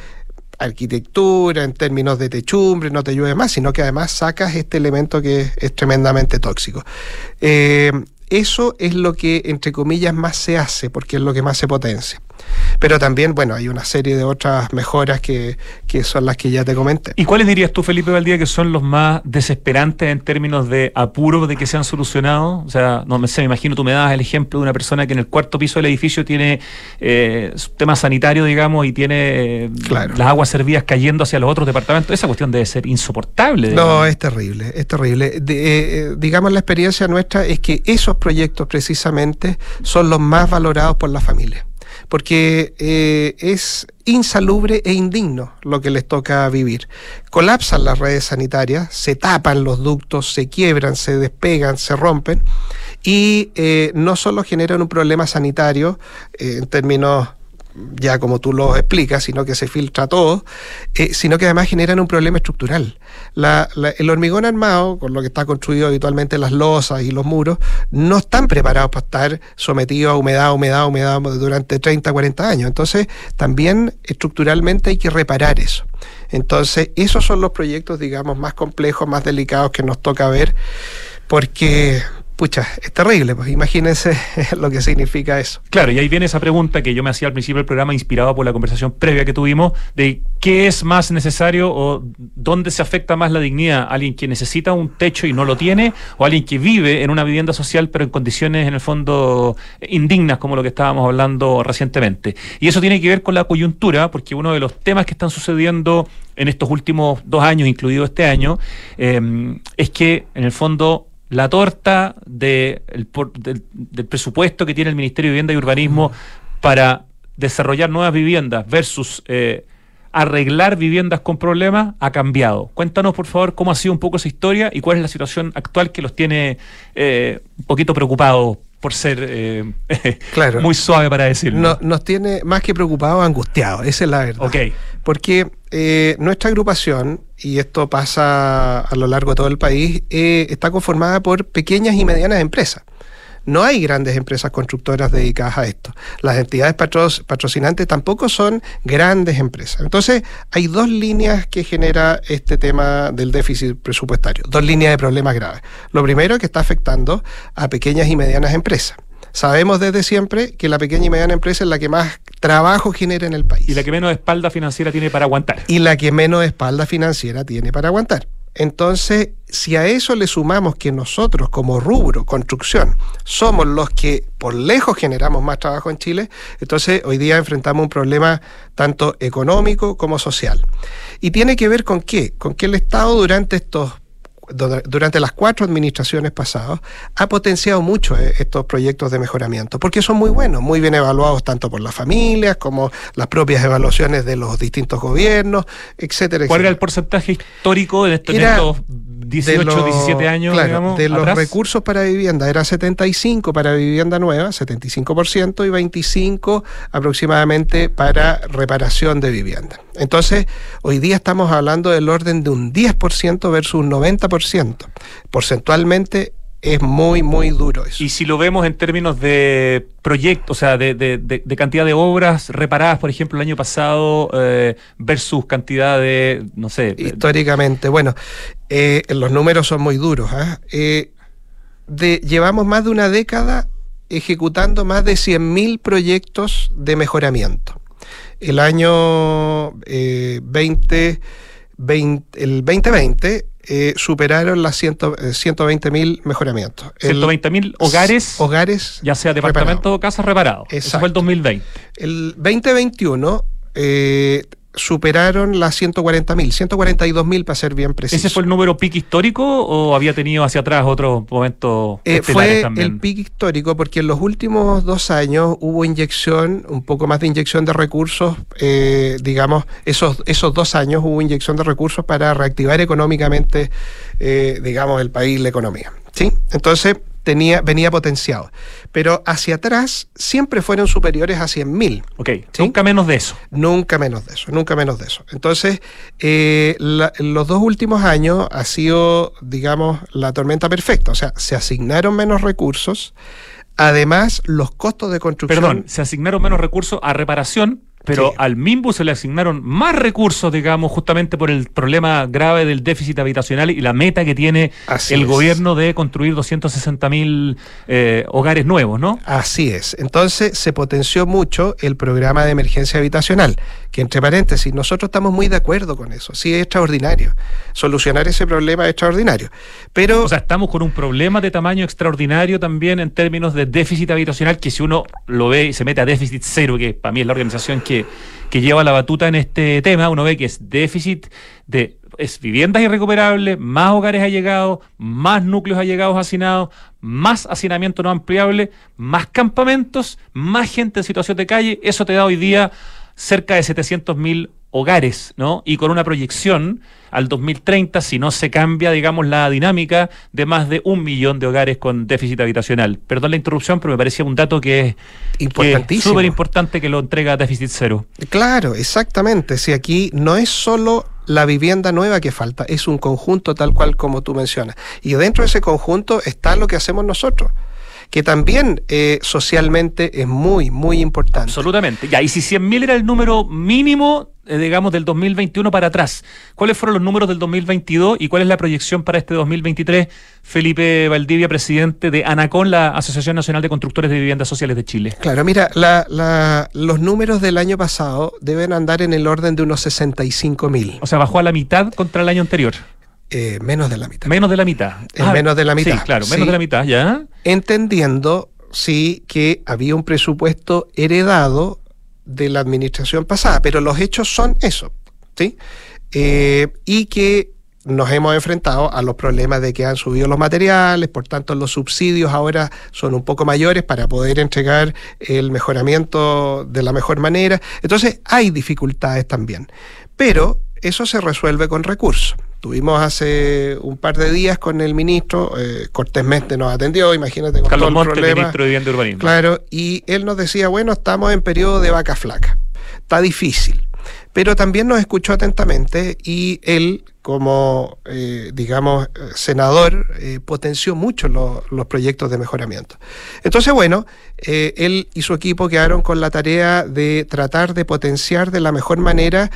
arquitectura, en términos de techumbre, no te llueve más, sino que además sacas este elemento que es, tremendamente tóxico. Eh, eso es lo que, entre comillas, más se hace, porque es lo que más se potencia. Pero también, bueno, hay una serie de otras mejoras que, que son las que ya te comenté. ¿Y cuáles dirías tú, Felipe Valdía, que son los más desesperantes en términos de apuro de que se han solucionado? O sea, no me sé, me imagino tú me das el ejemplo de una persona que en el cuarto piso del edificio tiene eh, tema sanitario, digamos, y tiene eh, las aguas servidas cayendo hacia los otros departamentos. Esa cuestión debe ser insoportable. No, es terrible, es terrible. Eh, eh, digamos, la experiencia nuestra es que esos proyectos precisamente son los más valorados por la familia porque eh, es insalubre e indigno lo que les toca vivir. Colapsan las redes sanitarias, se tapan los ductos, se quiebran, se despegan, se rompen y eh, no solo generan un problema sanitario eh, en términos ya como tú lo explicas, sino que se filtra todo, eh, sino que además generan un problema estructural. el hormigón armado, con lo que está construido habitualmente las losas y los muros, no están preparados para estar sometidos a humedad, humedad, humedad durante 30, 40 años. Entonces, también estructuralmente hay que reparar eso. Entonces, esos son los proyectos, digamos, más complejos, más delicados que nos toca ver, porque pucha, es terrible, pues imagínense *laughs* lo que significa eso. Claro, y ahí viene esa pregunta que yo me hacía al principio del programa, inspirada por la conversación previa que tuvimos, de qué es más necesario o dónde se afecta más la dignidad, alguien que necesita un techo y no lo tiene, o alguien que vive en una vivienda social pero en condiciones en el fondo indignas, como lo que estábamos hablando recientemente. Y eso tiene que ver con la coyuntura, porque uno de los temas que están sucediendo en estos últimos dos años, incluido este año, eh, es que en el fondo la torta de del, presupuesto que tiene el Ministerio de Vivienda y Urbanismo para desarrollar nuevas viviendas versus eh, arreglar viviendas con problemas ha cambiado. Cuéntanos, por favor, cómo ha sido un poco esa historia y cuál es la situación actual que los tiene eh, un poquito preocupados por ser eh, *laughs* muy suave para decirlo. No, nos tiene más que preocupados, angustiados, esa es la verdad. Ok. Porque eh, nuestra agrupación, y esto pasa a lo largo de todo el país, eh, está conformada por pequeñas y medianas empresas. No hay grandes empresas constructoras dedicadas a esto. Las entidades patrocinantes tampoco son grandes empresas. Entonces, hay dos líneas que genera este tema del déficit presupuestario, dos líneas de problemas graves. Lo primero es que está afectando a pequeñas y medianas empresas. Sabemos desde siempre que la pequeña y mediana empresa es la que más trabajo genera en el país. Y la que menos espalda financiera tiene para aguantar. Y la que menos espalda financiera tiene para aguantar. Entonces, si a eso le sumamos que nosotros como rubro, construcción, somos los que por lejos generamos más trabajo en Chile, entonces hoy día enfrentamos un problema tanto económico como social. ¿Y tiene que ver con qué? Con que el Estado durante estos durante las cuatro administraciones pasadas, ha potenciado mucho eh, estos proyectos de mejoramiento, porque son muy buenos, muy bien evaluados tanto por las familias como las propias evaluaciones de los distintos gobiernos, etcétera. ¿Cuál era el porcentaje histórico de estos, 18, 17 años? Claro, de los recursos para vivienda, era 75 para vivienda nueva, 75%, y 25 aproximadamente para reparación de vivienda. Entonces, hoy día estamos hablando del orden de un 10% versus un 90%. Porcentualmente es muy, muy duro eso. Y si lo vemos en términos de proyectos, o sea, de, cantidad de obras reparadas, por ejemplo, el año pasado eh, versus cantidad de, no sé. Históricamente, bueno, eh, los números son muy duros. ¿ah? Eh, llevamos más de una década ejecutando más de 100.000 proyectos de mejoramiento. El año 20, eh, el 2020 eh, superaron las 120 eh, mil mejoramientos. 120 mil hogares, hogares, ya sea departamentos o casas reparados. Eso fue el 2020. El 2021 eh, superaron las 140 mil, 142 mil para ser bien preciso. ¿Ese fue el número pic histórico o había tenido hacia atrás otros momentos eh, Fue el pic histórico porque en los últimos dos años hubo inyección, un poco más de inyección de recursos, eh, digamos, esos, esos dos años hubo inyección de recursos para reactivar económicamente, eh, digamos, el país, la economía. ¿sí? Entonces, tenía, venía potenciado. Pero hacia atrás siempre fueron superiores a 100.000. Ok, nunca menos de eso. Nunca menos de eso, nunca menos de eso. Entonces, eh, los dos últimos años ha sido, digamos, la tormenta perfecta. O sea, se asignaron menos recursos. Además, los costos de construcción. Perdón, se asignaron menos recursos a reparación pero al MIMBU se le asignaron más recursos, digamos, justamente por el problema grave del déficit habitacional y la meta que tiene el gobierno de construir 260 mil eh, hogares nuevos, ¿no? Así es. Entonces se potenció mucho el programa de emergencia habitacional, que entre paréntesis, nosotros estamos muy de acuerdo con eso. Sí, es extraordinario. Solucionar ese problema es extraordinario. Pero... O sea, estamos con un problema de tamaño extraordinario también en términos de déficit habitacional, que si uno lo ve y se mete a déficit cero, que para mí es la organización que que, lleva la batuta en este tema, uno ve que es déficit de es viviendas irrecuperables, más hogares allegados, más núcleos allegados hacinados, más hacinamiento no ampliable, más campamentos, más gente en situación de calle. Eso te da hoy día cerca de 700 mil hogares, ¿no? Y con una proyección al 2030, si no se cambia, digamos, la dinámica de más de un millón de hogares con déficit habitacional. Perdón la interrupción, pero me parecía un dato que es. Súper importante que lo entrega déficit cero. Claro, exactamente. Si aquí no es solo la vivienda nueva que falta, es un conjunto tal cual como tú mencionas. Y dentro de ese conjunto está lo que hacemos nosotros que también eh, socialmente es muy, muy importante. Absolutamente. Ya, y si 100.000 era el número mínimo, digamos, del 2021 para atrás, ¿cuáles fueron los números del 2022 y cuál es la proyección para este 2023? Felipe Valdivia, presidente de ANACON, la Asociación Nacional de Constructores de Viviendas Sociales de Chile. Claro, mira, los números del año pasado deben andar en el orden de unos 65.000. O sea, bajó a la mitad contra el año anterior. Eh, menos de la mitad. Menos de la mitad. Ah, menos de la mitad. Sí, claro, menos de la mitad, ya. Entendiendo, sí, que había un presupuesto heredado de la administración pasada, pero los hechos son eso, ¿sí? Eh, y que nos hemos enfrentado a los problemas de que han subido los materiales, por tanto los subsidios ahora son un poco mayores para poder entregar el mejoramiento de la mejor manera. Entonces hay dificultades también, pero eso se resuelve con recursos. Tuvimos hace un par de días con el ministro, eh, cortésmente nos atendió, imagínate con Carlos todo el problema. ministro de Vivienda y Urbanismo. Claro, y él nos decía, bueno, estamos en periodo de vaca flaca, está difícil pero también nos escuchó atentamente y él, como, eh, digamos, senador, eh, potenció mucho los proyectos de mejoramiento. Entonces, bueno, eh, él y su equipo quedaron con la tarea de tratar de potenciar de la mejor manera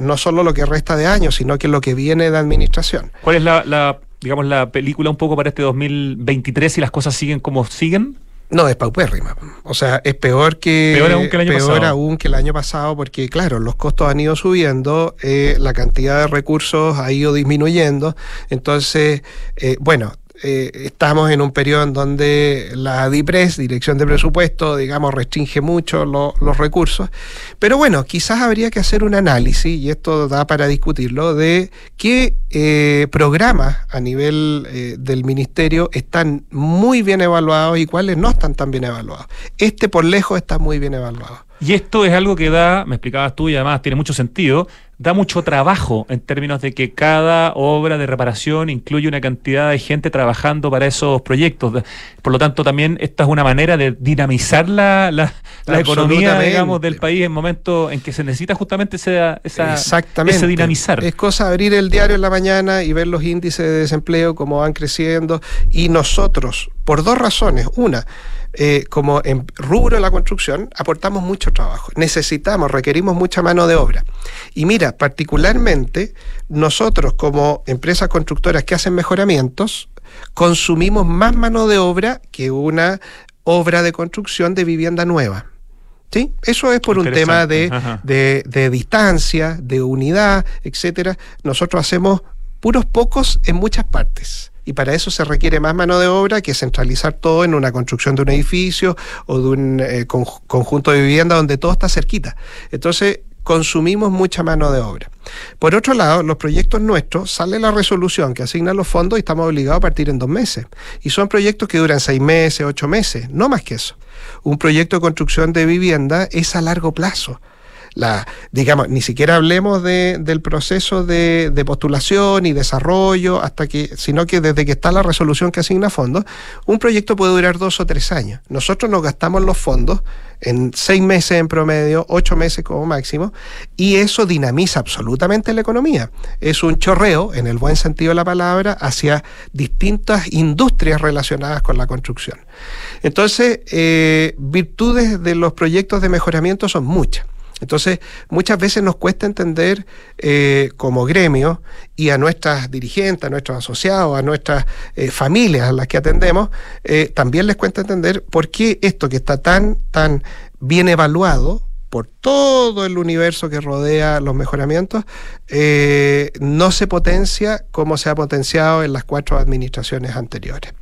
no solo lo que resta de años, sino que lo que viene de administración. ¿Cuál es la, digamos, la película un poco para este 2023 si las cosas siguen como siguen? No, es paupérrima. O sea, es peor que, peor aún que el año peor Aún que el año pasado, porque claro, los costos han ido subiendo, eh, la cantidad de recursos ha ido disminuyendo. Entonces, eh, bueno, eh, estamos en un periodo en donde la DIPRES, Dirección de Presupuesto, digamos, restringe mucho los recursos. Pero bueno, quizás habría que hacer un análisis, y esto da para discutirlo, de qué eh, programas a nivel eh, del Ministerio están muy bien evaluados y cuáles no están tan bien evaluados. Este por lejos está muy bien evaluado. Y esto es algo que da, me explicabas tú y además tiene mucho sentido, da mucho trabajo en términos de que cada obra de reparación incluye una cantidad de gente trabajando para esos proyectos. Por lo tanto, también esta es una manera de dinamizar la, la, economía, digamos, del país en momentos en que se necesita justamente esa, esa ese dinamizar. Es cosa abrir el diario en la mañana y ver los índices de desempleo, cómo van creciendo. Y nosotros, por dos razones. Una, eh, como en rubro de la construcción, aportamos mucho trabajo. Necesitamos, requerimos mucha mano de obra. Y mira, particularmente nosotros como empresas constructoras que hacen mejoramientos, consumimos más mano de obra que una obra de construcción de vivienda nueva. ¿Sí? Eso es por un tema de, de, de, distancia, de unidad, etcétera. Nosotros hacemos puros pocos en muchas partes y para eso se requiere más mano de obra que centralizar todo en una construcción de un edificio o de un eh, conjunto de vivienda donde todo está cerquita. Entonces, consumimos mucha mano de obra. Por otro lado, los proyectos nuestros, sale la resolución que asigna los fondos y estamos obligados a partir en dos meses. Y son proyectos que duran seis meses, ocho meses, no más que eso. Un proyecto de construcción de vivienda es a largo plazo la, digamos, ni siquiera hablemos de, del proceso de, de, postulación y desarrollo, hasta que, sino que desde que está la resolución que asigna fondos, un proyecto puede durar dos o tres años. Nosotros nos gastamos los fondos en seis meses en promedio, ocho meses como máximo, y eso dinamiza absolutamente la economía. Es un chorreo, en el buen sentido de la palabra, hacia distintas industrias relacionadas con la construcción. Entonces, eh, virtudes de los proyectos de mejoramiento son muchas. Entonces, muchas veces nos cuesta entender eh, como gremio y a nuestras dirigentes, a nuestros asociados, a nuestras eh, familias a las que atendemos, eh, también les cuesta entender por qué esto que está tan, tan bien evaluado, por todo el universo que rodea los mejoramientos, no se potencia como se ha potenciado en las cuatro administraciones anteriores.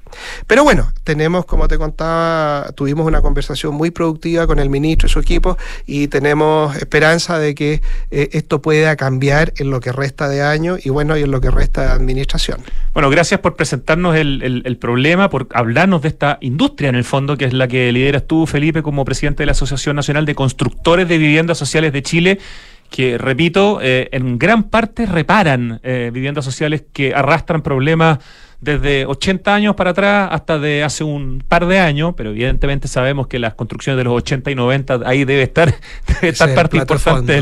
Pero bueno, tenemos, como te contaba, tuvimos una conversación muy productiva con el ministro y su equipo y tenemos esperanza de que eh, esto pueda cambiar en lo que resta de año y bueno, y en lo que resta de administración. Bueno, gracias por presentarnos el, problema, por hablarnos de esta industria en el fondo, que es la que lideras tú, Felipe, como presidente de la Asociación Nacional de Constructores de Viviendas Sociales de Chile que, repito, eh, en gran parte reparan eh, viviendas sociales que arrastran problemas desde 80 años para atrás hasta de hace un par de años, pero evidentemente sabemos que las construcciones de los 80 y 90 ahí debe estar, *laughs* debe estar parte importante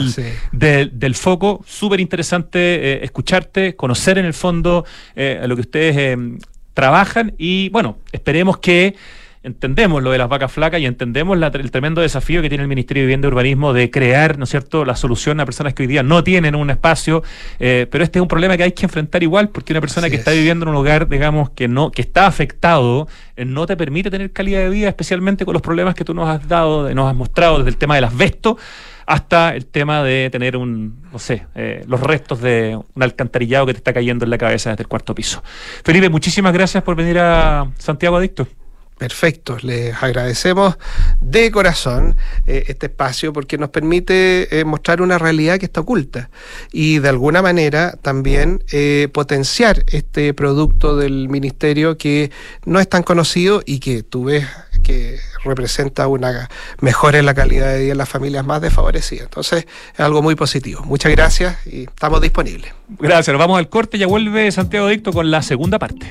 del, foco. Súper interesante eh, escucharte, conocer en el fondo lo que ustedes trabajan y bueno, esperemos que entendemos lo de las vacas flacas y entendemos el tremendo desafío que tiene el Ministerio de Vivienda y Urbanismo de crear, ¿no es cierto?, la solución a personas que hoy día no tienen un espacio, eh, pero este es un problema que hay que enfrentar igual, porque una persona que está viviendo en un lugar, digamos, que no, que está afectado, eh, no te permite tener calidad de vida, especialmente con los problemas que tú nos has dado, nos has mostrado desde el tema del asbesto hasta el tema de tener un, no sé, eh, los restos de un alcantarillado que te está cayendo en la cabeza desde el cuarto piso. Felipe, muchísimas gracias por venir a Santiago Adicto. Perfecto, les agradecemos de corazón eh, este espacio porque nos permite eh, mostrar una realidad que está oculta y de alguna manera también eh, potenciar este producto del ministerio que no es tan conocido y que tú ves que representa una mejora en la calidad de vida en las familias más desfavorecidas. Entonces es algo muy positivo. Muchas gracias y estamos disponibles. Gracias, nos vamos al corte, ya vuelve Santiago Dicto con la segunda parte.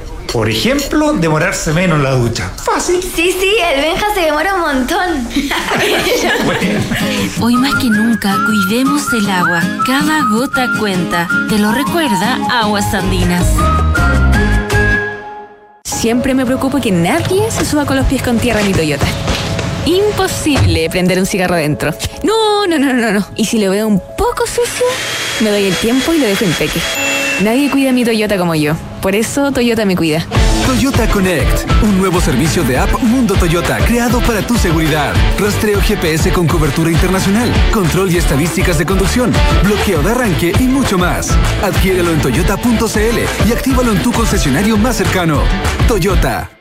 Por ejemplo, demorarse menos en la ducha. Fácil. Sí, sí, el Benja se demora un montón. *laughs* Hoy más que nunca, cuidemos el agua. Cada gota cuenta. ¿Te lo recuerda? Aguas Andinas. Siempre me preocupo que nadie se suba con los pies con tierra en mi Toyota. Imposible prender un cigarro dentro. No, no, no, no, no. Y si lo veo un poco sucio, me doy el tiempo y lo dejo impeque. Nadie cuida mi Toyota como yo. Por eso Toyota me cuida. Toyota Connect, un nuevo servicio de app Mundo Toyota creado para tu seguridad. Rastreo GPS con cobertura internacional, control y estadísticas de conducción, bloqueo de arranque y mucho más. Adquiérelo en toyota.cl y actívalo en tu concesionario más cercano. Toyota.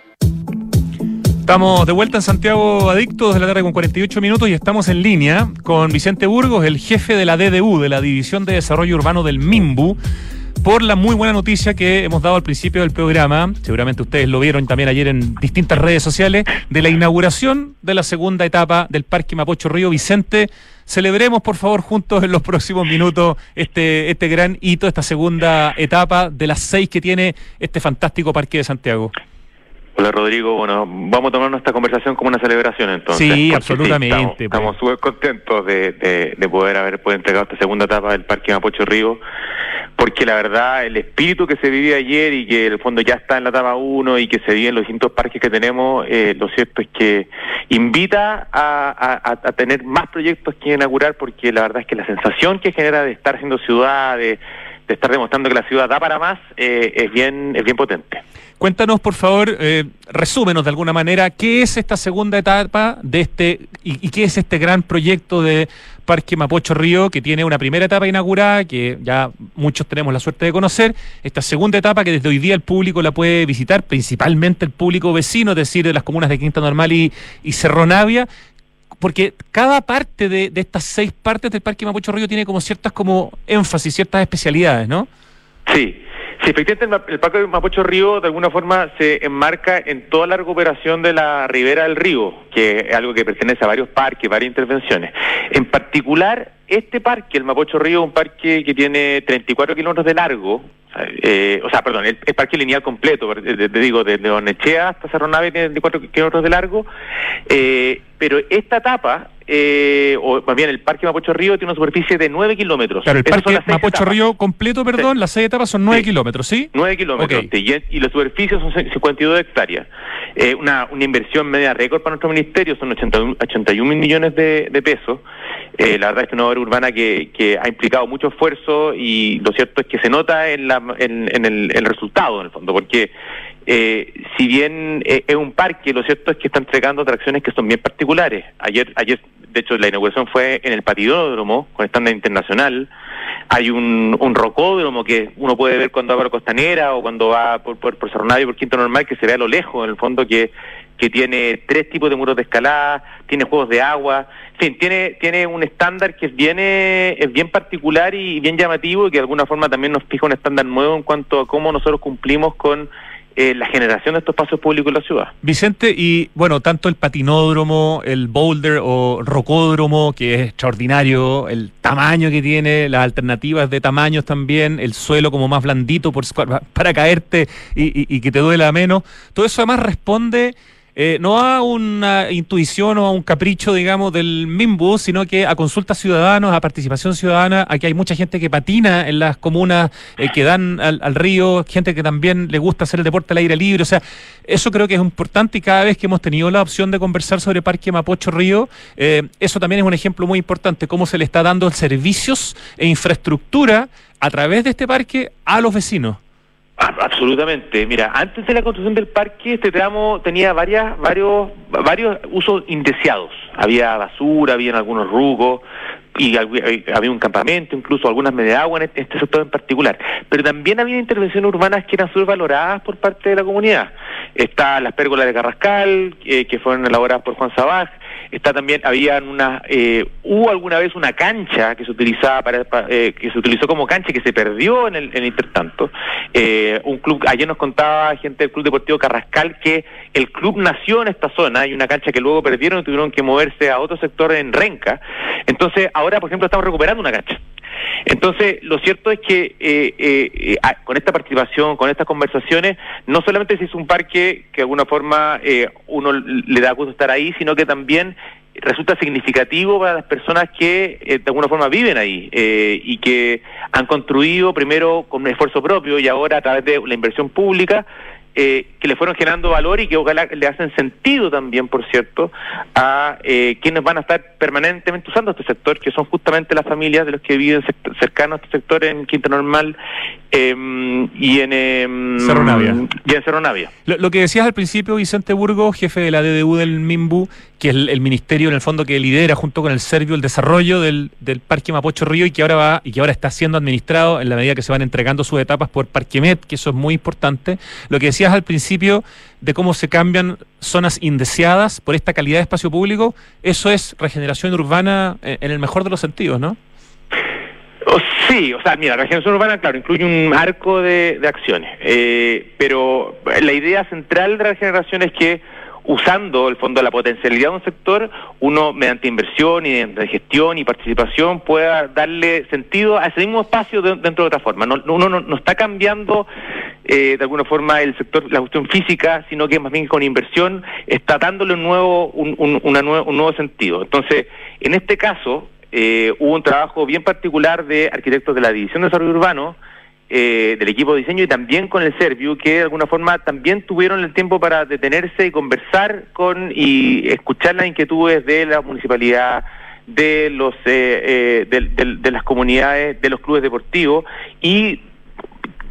Estamos de vuelta en Santiago Adictos de la tarde con 48 minutos y estamos en línea con Vicente Burgos, el jefe de la DDU, de la División de Desarrollo Urbano del MIMBU, por la muy buena noticia que hemos dado al principio del programa, seguramente ustedes lo vieron también ayer en distintas redes sociales, de la inauguración de la segunda etapa del Parque Mapocho Río. Vicente, celebremos por favor juntos en los próximos minutos este, este gran hito, esta segunda etapa de las seis que tiene este fantástico Parque de Santiago. Hola Rodrigo, bueno, vamos a tomar nuestra conversación como una celebración entonces. Sí, absolutamente. estamos súper contentos de, de, de, poder haber entregar esta segunda etapa del Parque Mapocho Río, porque la verdad el espíritu que se vivía ayer y que en el fondo ya está en la etapa 1 y que se vive en los distintos parques que tenemos, eh, lo cierto es que invita a, a, a, tener más proyectos que inaugurar, porque la verdad es que la sensación que genera de estar haciendo ciudad, de, de estar demostrando que la ciudad da para más, eh, es, bien, es bien potente. Cuéntanos, por favor, eh, resúmenos de alguna manera, qué es esta segunda etapa de este y, qué es este gran proyecto de Parque Mapocho Río, que tiene una primera etapa inaugurada, que ya muchos tenemos la suerte de conocer, esta segunda etapa que desde hoy día el público la puede visitar, principalmente el público vecino, es decir, de las comunas de Quinta Normal y, y Cerro Navia, porque cada parte de, de, estas seis partes del Parque Mapocho Río tiene como ciertas como énfasis, ciertas especialidades, ¿no? Sí, Sí, efectivamente el Parque Mapocho Río de alguna forma se enmarca en toda la recuperación de la ribera del río, que es algo que pertenece a varios parques, varias intervenciones. En particular, este parque, el Mapocho Río, es un parque que tiene 34 kilómetros de largo, eh, o sea, perdón, el, parque lineal completo, te, digo, desde de Onechea hasta Cerro Nave tiene 24 kilómetros de largo, eh, pero esta etapa, eh, o más bien el Parque Mapocho Río, tiene una superficie de 9 kilómetros. Claro, el Parque Mapocho etapas. Río completo, perdón, sí. las seis etapas son 9 sí. kilómetros, ¿sí? 9 kilómetros, okay. y, y, la superficie son 52 hectáreas. Eh, una, una inversión media récord para nuestro ministerio, son 81, 81 mil millones de, de pesos. Eh, la verdad es que una obra urbana que, que, ha implicado mucho esfuerzo y lo cierto es que se nota en, la, en, en el, el, resultado, en el fondo, porque eh, si bien eh, es un parque, lo cierto es que está entregando atracciones que son bien particulares. Ayer, ayer de hecho, la inauguración fue en el patidódromo, con estándar internacional. Hay un, un rocódromo que uno puede ver cuando va por Costanera o cuando va por, por, por Cerro Navia, por Quinto Normal, que se ve a lo lejos, en el fondo, que que tiene tres tipos de muros de escalada, tiene juegos de agua, en fin, tiene, tiene un estándar que es bien, eh, es bien particular y bien llamativo y que de alguna forma también nos fija un estándar nuevo en cuanto a cómo nosotros cumplimos con eh, la generación de estos espacios públicos en la ciudad. Vicente, y bueno, tanto el patinódromo, el boulder o rocódromo, que es extraordinario, el tamaño que tiene, las alternativas de tamaños también, el suelo como más blandito por, para caerte y, y, y que te duela menos, todo eso además responde eh, no a una intuición o a un capricho, digamos, del MIMBU, sino que a consultas ciudadanos, a participación ciudadana. Aquí hay mucha gente que patina en las comunas eh, que dan al, al, río, gente que también le gusta hacer el deporte al aire libre. O sea, eso creo que es importante y cada vez que hemos tenido la opción de conversar sobre Parque Mapocho Río, eh, eso también es un ejemplo muy importante, cómo se le está dando servicios e infraestructura a través de este parque a los vecinos. Absolutamente. Mira, antes de la construcción del parque, este tramo tenía varias, varios, varios usos indeseados. Había basura, habían algunos rugos, y había un campamento, incluso algunas media agua en este sector en particular. Pero también había intervenciones urbanas que eran subvaloradas por parte de la comunidad. Está las pérgolas de Carrascal, eh, que fueron elaboradas por Juan Sabaj, está también había una eh, hubo alguna vez una cancha que se utilizaba para, para eh, que se utilizó como cancha que se perdió en el, en el intertanto. Eh, un club ayer nos contaba gente del club deportivo Carrascal que el club nació en esta zona y una cancha que luego perdieron y tuvieron que moverse a otro sector en Renca. Entonces ahora por ejemplo estamos recuperando una cancha Entonces, lo cierto es que eh, eh, ah, con esta participación, con estas conversaciones, no solamente se hizo un parque que de alguna forma uno le da gusto estar ahí, sino que también resulta significativo para las personas que de alguna forma viven ahí y que han construido primero con un esfuerzo propio y ahora a través de la inversión pública eh, que le fueron generando valor y que ojalá le hacen sentido también, por cierto, a eh, quienes van a estar permanentemente usando este sector, que son justamente las familias de los que viven cercanos a este sector en Quinta Normal em, y en em, Cerro Navia. Y en Cerro Navia. Lo, que decías al principio, Vicente Burgo, jefe de la DDU del MIMBU, que es el, ministerio en el fondo que lidera junto con el Servio el desarrollo del, del Parque Mapocho Río y que ahora va y que ahora está siendo administrado en la medida que se van entregando sus etapas por Parquemet, que eso es muy importante. Lo que decías al principio de cómo se cambian zonas indeseadas por esta calidad de espacio público, eso es regeneración urbana en el mejor de los sentidos, ¿no? Sí, o sea, mira, regeneración urbana, claro, incluye un arco de, acciones, eh, pero la idea central de la regeneración es que usando el fondo de la potencialidad de un sector, uno mediante inversión y de gestión y participación pueda darle sentido a ese mismo espacio dentro de otra forma. No, uno no, está cambiando eh, de alguna forma el sector, la cuestión física, sino que más bien con inversión está dándole un nuevo, un, una un nuevo sentido. Entonces, en este caso, eh, hubo un trabajo bien particular de arquitectos de la División de Desarrollo Urbano, eh, del equipo de diseño y también con el Serviu, que de alguna forma también tuvieron el tiempo para detenerse y conversar con y escuchar las inquietudes de la municipalidad, de los eh, eh, de, las comunidades, de los clubes deportivos y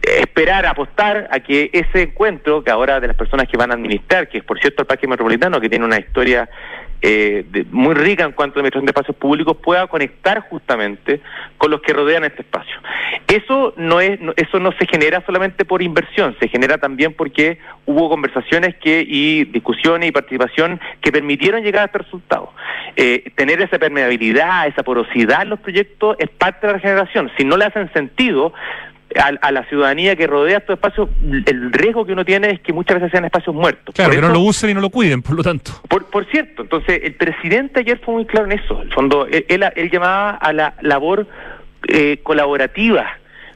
esperar, apostar a que ese encuentro, que ahora de las personas que van a administrar, que es por cierto el Parque Metropolitano, que tiene una historia eh, muy rica en cuanto a administración de espacios públicos pueda conectar justamente con los que rodean este espacio. Eso no es, eso no se genera solamente por inversión, se genera también porque hubo conversaciones que y discusiones y participación que permitieron llegar a este resultado. Eh, tener esa permeabilidad, esa porosidad en los proyectos es parte de la generación. Si no le hacen sentido, a, la ciudadanía que rodea estos espacios, el riesgo que uno tiene es que muchas veces sean espacios muertos. Claro, que no lo usen y no lo cuiden, por lo tanto. Por, por cierto, entonces el presidente ayer fue muy claro en eso. El fondo, él, él, llamaba a la labor eh, colaborativa,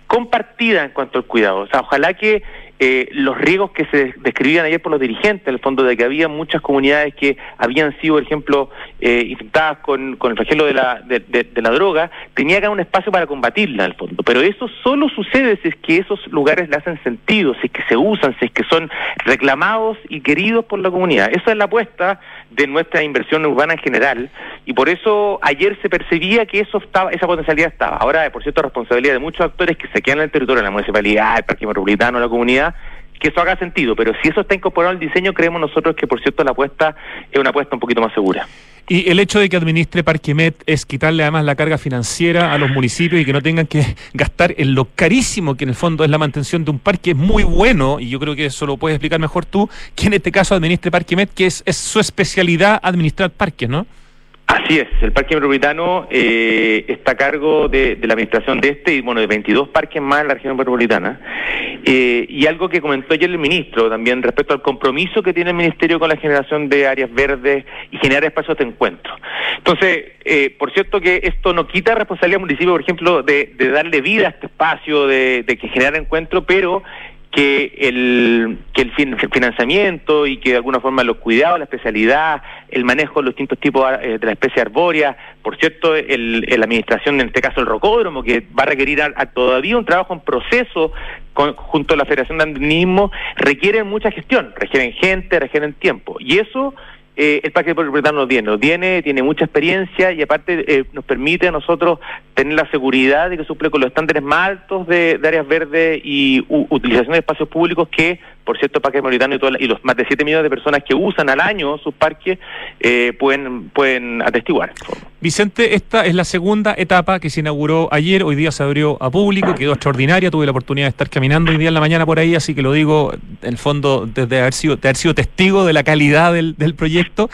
compartida en cuanto al cuidado. O sea, ojalá que eh, los riesgos que se describían ayer por los dirigentes, en el fondo de que había muchas comunidades que habían sido, por ejemplo, eh, infectadas con, con el flagelo de la, de, la droga, tenía que haber un espacio para combatirla, en el fondo. Pero eso solo sucede si es que esos lugares le hacen sentido, si es que se usan, si es que son reclamados y queridos por la comunidad. Esa es la apuesta de nuestra inversión urbana en general y por eso ayer se percibía que eso estaba, esa potencialidad estaba. Ahora, por cierto, responsabilidad de muchos actores que se quedan en el territorio, de la municipalidad, el parque metropolitano, la comunidad, que eso haga sentido, pero si eso está incorporado al diseño, creemos nosotros que, por cierto, la apuesta es una apuesta un poquito más segura. Y el hecho de que administre Parquemet es quitarle además la carga financiera a los municipios y que no tengan que *laughs* gastar en lo carísimo que en el fondo es la mantención de un parque muy bueno, y yo creo que eso lo puedes explicar mejor tú, que en este caso administre Parquemet, que es su especialidad administrar parques, ¿no? Así es, el Parque Metropolitano eh, está a cargo de, la administración de este y bueno, de 22 parques más en la región metropolitana. Eh, y algo que comentó ayer el ministro también respecto al compromiso que tiene el Ministerio con la generación de áreas verdes y generar espacios de encuentro. Entonces, eh, por cierto que esto no quita responsabilidad al municipio, por ejemplo, de, darle vida a este espacio, de, de que generar encuentro, pero que el, que el, financiamiento y que de alguna forma los cuidados, la especialidad, el manejo de los distintos tipos eh, de la especie arbórea, por cierto, el, la administración, en este caso el rocódromo, que va a requerir todavía un trabajo en proceso junto a la Federación de Andinismo, requieren mucha gestión, requieren gente, requieren tiempo. Y eso eh, el Parque Metropolitano lo tiene, lo tiene, tiene mucha experiencia y aparte eh, nos permite a nosotros tener la seguridad de que suple con los estándares más altos de, áreas verdes y utilización de espacios públicos que por cierto, el Parque Metropolitano y, y, los más de 7 millones de personas que usan al año sus parques eh, pueden, pueden atestiguar. Vicente, esta es la segunda etapa que se inauguró ayer, hoy día se abrió a público, quedó extraordinaria, tuve la oportunidad de estar caminando hoy día en la mañana por ahí, así que lo digo en el fondo desde haber sido, de haber sido testigo de la calidad del, del proyecto,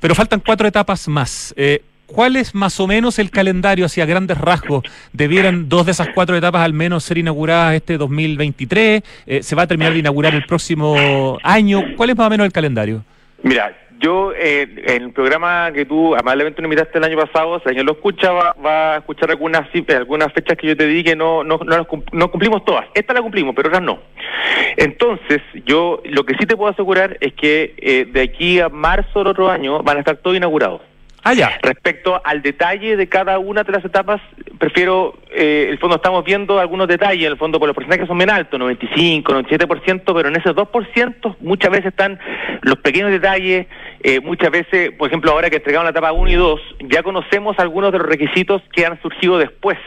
pero faltan cuatro etapas más. Eh, ¿Cuál es más o menos el calendario hacia grandes rasgos? ¿Debieran dos de esas cuatro etapas al menos ser inauguradas este 2023? Eh, ¿Se va a terminar de inaugurar el próximo año? ¿Cuál es más o menos el calendario? Mira, yo eh, en el programa que tú amablemente me invitaste el año pasado, si alguien lo escucha, va, va a escuchar algunas algunas fechas que yo te di que no, no, no, las no cumplimos todas. Esta la cumplimos, pero otras no. Entonces, yo lo que sí te puedo asegurar es que eh, de aquí a marzo del otro año van a estar todos inaugurados. Ah. Respecto al detalle de cada una de las etapas, prefiero, eh, el fondo estamos viendo algunos detalles, en el fondo por los porcentajes son bien altos, 95, 97%, pero en ese 2% muchas veces están los pequeños detalles, eh, muchas veces, por ejemplo, ahora que entregaron la etapa 1 y 2, ya conocemos algunos de los requisitos que han surgido después.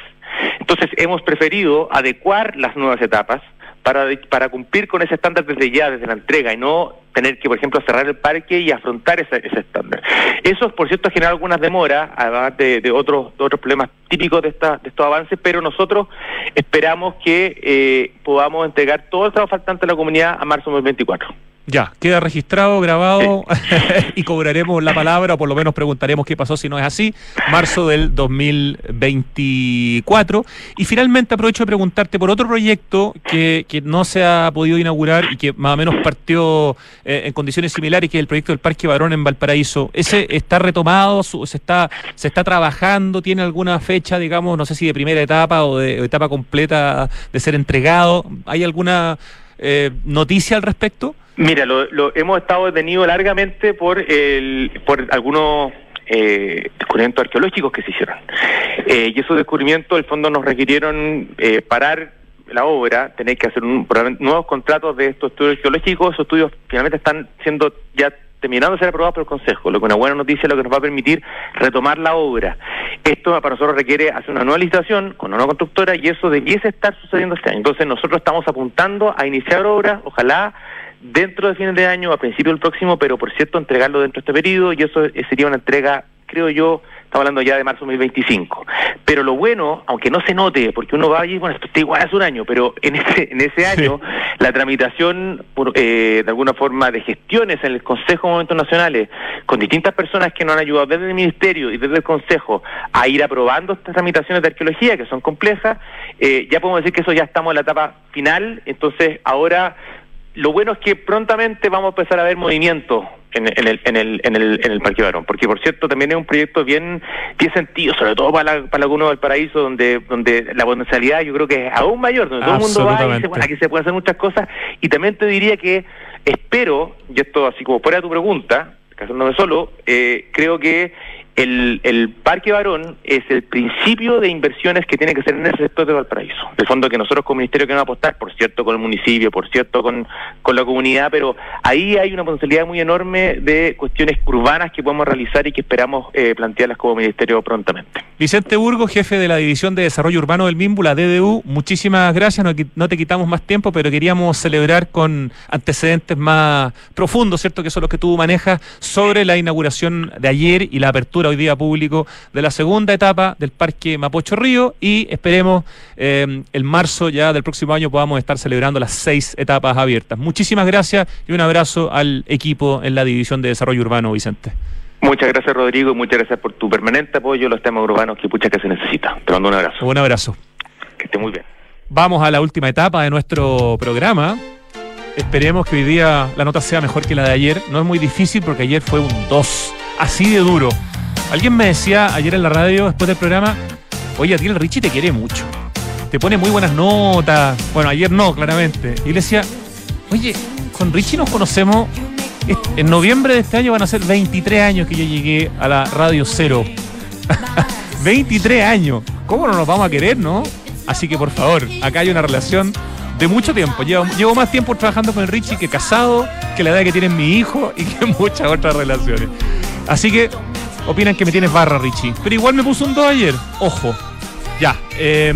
Entonces hemos preferido adecuar las nuevas etapas para, para cumplir con ese estándar desde ya, desde la entrega, y no tener que, por ejemplo, cerrar el parque y afrontar ese, ese estándar. Eso, por cierto, ha generado algunas demoras, además de, de otros, de otros problemas típicos de, esta, de estos avances, pero nosotros esperamos que eh, podamos entregar todo el trabajo faltante a la comunidad a marzo del 2024. Ya, queda registrado, grabado *laughs* y cobraremos la palabra o por lo menos preguntaremos qué pasó si no es así. Marzo del 2024. Y finalmente aprovecho de preguntarte por otro proyecto que, que no se ha podido inaugurar y que más o menos partió eh, en condiciones similares, que es el proyecto del Parque Barón en Valparaíso. ¿Ese está retomado? Su- ¿Se está, se está trabajando? ¿Tiene alguna fecha, digamos, no sé si de primera etapa o de etapa completa de ser entregado? ¿Hay alguna eh, noticia al respecto? Mira, lo, lo hemos estado detenidos largamente por el, por algunos eh, descubrimientos arqueológicos que se hicieron. Eh, y esos descubrimientos, el fondo, nos requirieron eh, parar la obra, tener que hacer un, nuevos contratos de estos estudios arqueológicos. Esos estudios finalmente están siendo ya terminando de ser aprobados por el Consejo, lo que es una buena noticia, lo que nos va a permitir retomar la obra. Esto para nosotros requiere hacer una nueva licitación con una nueva constructora y eso debiese estar sucediendo este año. Entonces nosotros estamos apuntando a iniciar obras, ojalá dentro de fines de año, a principio del próximo, pero por cierto entregarlo dentro de este periodo y eso eh, sería una entrega, creo yo, estamos hablando ya de marzo de 2025. Pero lo bueno, aunque no se note, porque uno va allí, bueno, esto está igual hace un año, pero en ese, en ese año la tramitación, por, eh, de alguna forma, de gestiones en el Consejo de Momentos Nacionales, con distintas personas que nos han ayudado desde el Ministerio y desde el Consejo a ir aprobando estas tramitaciones de arqueología, que son complejas, eh, ya podemos decir que eso ya estamos en la etapa final, entonces ahora lo bueno es que prontamente vamos a empezar a ver movimiento en, en el, en, el, en, el, en el Parque Barón, porque por cierto también es un proyecto bien, bien sentido, sobre todo para la, para la Laguna del Paraíso, donde, donde la potencialidad yo creo que es aún mayor, donde todo el mundo va y dice, bueno, aquí se pueden hacer muchas cosas, y también te diría que espero, y esto así como fuera de tu pregunta, casándome solo, eh, creo que el, el Parque Barón es el principio de inversiones que tiene que ser en ese sector de Valparaíso. El fondo que nosotros como ministerio queremos apostar, por cierto, con el municipio, por cierto, con, la comunidad, pero ahí hay una potencialidad muy enorme de cuestiones urbanas que podemos realizar y que esperamos eh, plantearlas como ministerio prontamente. Vicente Burgo, jefe de la División de Desarrollo Urbano del MIMBU, la DDU, muchísimas gracias, no, no te quitamos más tiempo, pero queríamos celebrar con antecedentes más profundos, ¿cierto? Que son los que tú manejas sobre la inauguración de ayer y la apertura hoy día público de la segunda etapa del Parque Mapocho Río y esperemos eh, el marzo ya del próximo año podamos estar celebrando las seis etapas abiertas. Muchísimas gracias y un abrazo al equipo en la División de Desarrollo Urbano, Vicente. Muchas gracias Rodrigo, muchas gracias por tu permanente apoyo a los temas urbanos que pucha que se necesita. Te mando un abrazo. Un abrazo. Que esté muy bien. Vamos a la última etapa de nuestro programa. Esperemos que hoy día la nota sea mejor que la de ayer. No es muy difícil porque ayer fue un 2, así de duro. Alguien me decía ayer en la radio, después del programa, oye, a ti el Richie te quiere mucho. Te pone muy buenas notas. Bueno, ayer no, claramente. Y le decía, oye, con Richie nos conocemos. En noviembre de este año van a ser 23 años que yo llegué a la Radio Cero. *laughs* 23 años. ¿Cómo no nos vamos a querer, no? Así que por favor, acá hay una relación de mucho tiempo. Llevo, llevo más tiempo trabajando con el Richie que casado, que la edad que tiene mi hijo y que *laughs* muchas otras relaciones. Así que opinan que me tienes barra, Richie. Pero igual me puso un 2 ayer. Ojo. Ya. eh,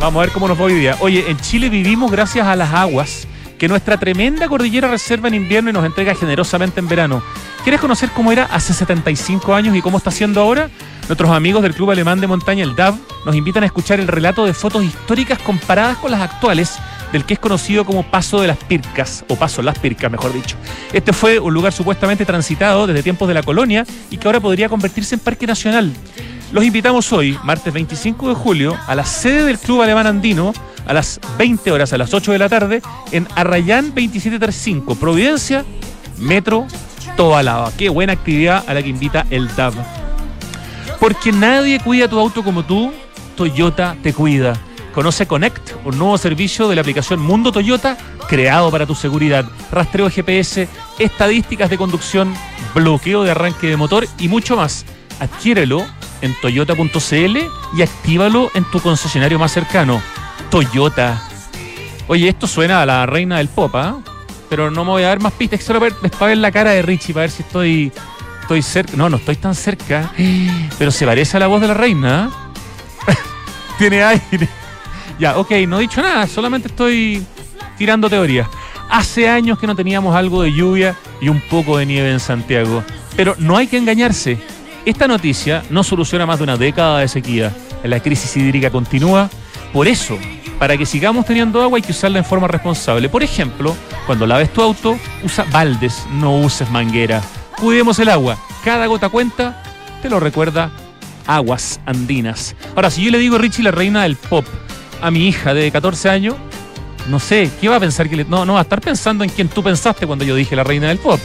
vamos a ver cómo nos va hoy día. Oye, en Chile vivimos gracias a las aguas que nuestra tremenda cordillera reserva en invierno y nos entrega generosamente en verano. ¿Quieres conocer cómo era hace 75 años y cómo está siendo ahora? Nuestros amigos del Club Alemán de Montaña, el DAV, nos invitan a escuchar el relato de fotos históricas comparadas con las actuales del que es conocido como Paso de las Pircas, o Paso Las Pircas, mejor dicho. Este fue un lugar supuestamente transitado desde tiempos de la colonia y que ahora podría convertirse en Parque Nacional. Los invitamos hoy, martes 25 de julio, a la sede del Club Alemán Andino, a las 20 horas, a las 8 de la tarde, en Arrayán 2735, Providencia, Metro toda lava. Qué buena actividad a la que invita el DAV. Porque nadie cuida tu auto como tú, Toyota te cuida. Conoce Connect, un nuevo servicio de la aplicación Mundo Toyota creado para tu seguridad. Rastreo GPS, estadísticas de conducción, bloqueo de arranque de motor y mucho más. Adquiérelo en toyota.cl y actívalo en tu concesionario más cercano. Toyota. Oye, esto suena a la reina del pop, ¿ah? Pero no me voy a dar más pistas, solo para ver la cara de Richie, para ver si estoy, estoy cerca. No, no estoy tan cerca, pero se parece a la voz de la reina. ¿ah? *laughs* Tiene aire. Ya, ok, no he dicho nada, solamente estoy tirando teorías. Hace años que no teníamos algo de lluvia y un poco de nieve en Santiago. Pero no hay que engañarse. Esta noticia no soluciona más de una década de sequía. La crisis hídrica continúa. Por eso, para que sigamos teniendo agua hay que usarla en forma responsable. Por ejemplo, cuando laves tu auto, usa baldes, no uses manguera. Cuidemos el agua. Cada gota cuenta. Te lo recuerda Aguas Andinas. Ahora, si yo le digo Richie la reina del pop, a mi hija de 14 años, no sé, ¿qué va a pensar que le... No, no va a estar pensando en quien tú pensaste cuando yo dije la reina del pop.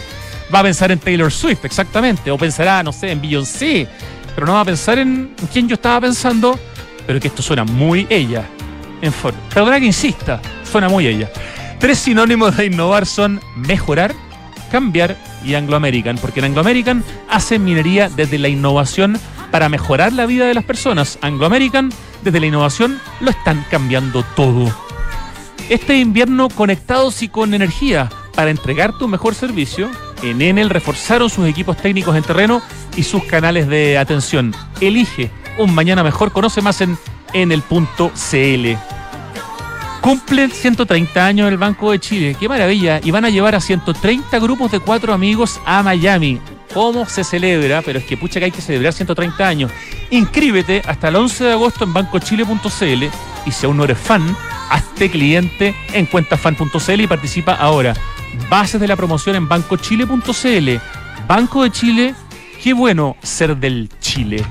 Va a pensar en Taylor Swift, exactamente. O pensará, no sé, en Beyoncé. Pero no va a pensar en quién yo estaba pensando, pero que esto suena muy ella. En for... Perdona que insista, suena muy ella. Tres sinónimos de innovar son mejorar, cambiar y Anglo American. Porque en Anglo American hacen minería desde la innovación para mejorar la vida de las personas. Anglo American, desde la innovación, lo están cambiando todo. Este invierno conectados y con energía para entregarte un mejor servicio, en Enel reforzaron sus equipos técnicos en terreno y sus canales de atención. Elige un mañana mejor, conoce más en enel.cl. Cumplen 130 años el Banco de Chile, qué maravilla, y van a llevar a 130 grupos de cuatro amigos a Miami. ¿Cómo se celebra? Pero es que pucha que hay que celebrar 130 años. Inscríbete hasta el 11 de agosto en bancochile.cl y si aún no eres fan, hazte cliente en cuentafan.cl y participa ahora. Bases de la promoción en bancochile.cl. Banco de Chile, qué bueno ser del Chile.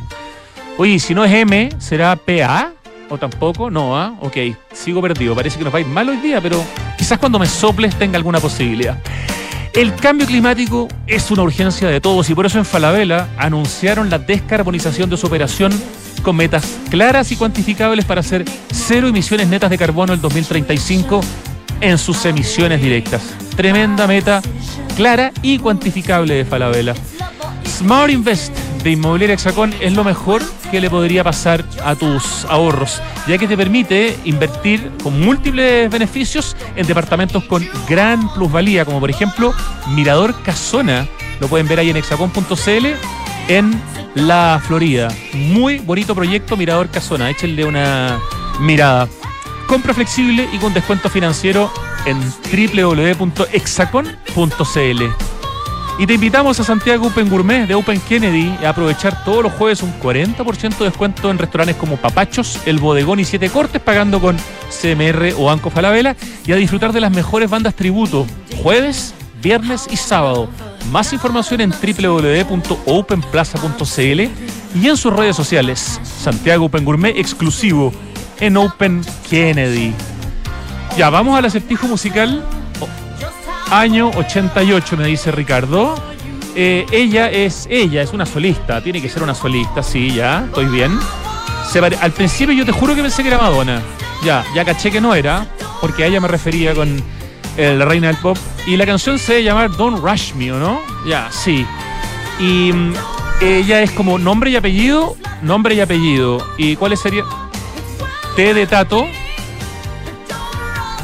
Oye, si no es M, ¿será PA? ¿O tampoco? No, ¿ah? Ok, sigo perdido. Parece que nos va a ir mal hoy día, pero quizás cuando me soples tenga alguna posibilidad. El cambio climático es una urgencia de todos y por eso en Falabella anunciaron la descarbonización de su operación con metas claras y cuantificables para hacer cero emisiones netas de carbono el 2035 en sus emisiones directas. Tremenda meta clara y cuantificable de Falabella. Smart Invest de Inmobiliaria Hexacón es lo mejor que le podría pasar a tus ahorros, ya que te permite invertir con múltiples beneficios en departamentos con gran plusvalía, como por ejemplo Mirador Casona. Lo pueden ver ahí en hexacón.cl en la Florida. Muy bonito proyecto Mirador Casona. Échenle una mirada. Compra flexible y con descuento financiero en www.exacon.cl. Y te invitamos a Santiago Open Gourmet de Open Kennedy a aprovechar todos los jueves un 40% de descuento en restaurantes como Papachos, El Bodegón y Siete Cortes, pagando con CMR o Banco Falabella y a disfrutar de las mejores bandas tributo, jueves, viernes y sábado. Más información en www.openplaza.cl y en sus redes sociales. Santiago Open Gourmet exclusivo en Open Kennedy. Ya, vamos al acertijo musical. Año 88, me dice Ricardo. Eh, ella es ella, es una solista. Tiene que ser una solista, sí, ya, estoy bien. Se pare- al principio yo te juro que pensé que era Madonna. Ya, ya caché que no era, porque a ella me refería con eh, la reina del pop. Y la canción se debe llamar Don't Rush Me, ¿o no? Ya, sí. Y mm, ella es como nombre y apellido, nombre y apellido. ¿Y cuáles serían? T de Tato,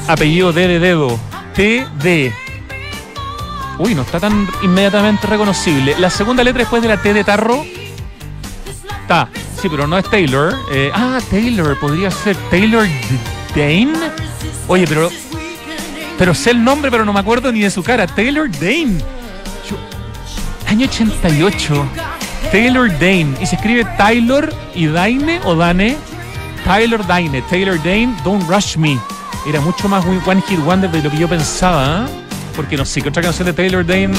apellido D de dedo, T de. Uy, no está tan inmediatamente reconocible. La segunda letra después de la T de tarro. Está. Sí, pero no es Taylor. Eh, ah, Taylor, podría ser Taylor Dane. Oye, pero. Pero sé el nombre, pero no me acuerdo ni de su cara. Taylor Dane. Yo- año 88. Taylor Dane. Y se escribe Taylor y Dane o Dane. Taylor Dane. Taylor Dane, Don't Rush Me. Era mucho más One Hit Wonder de lo que yo pensaba. ¿ah? Porque no sé qué otra canción de Taylor Dane.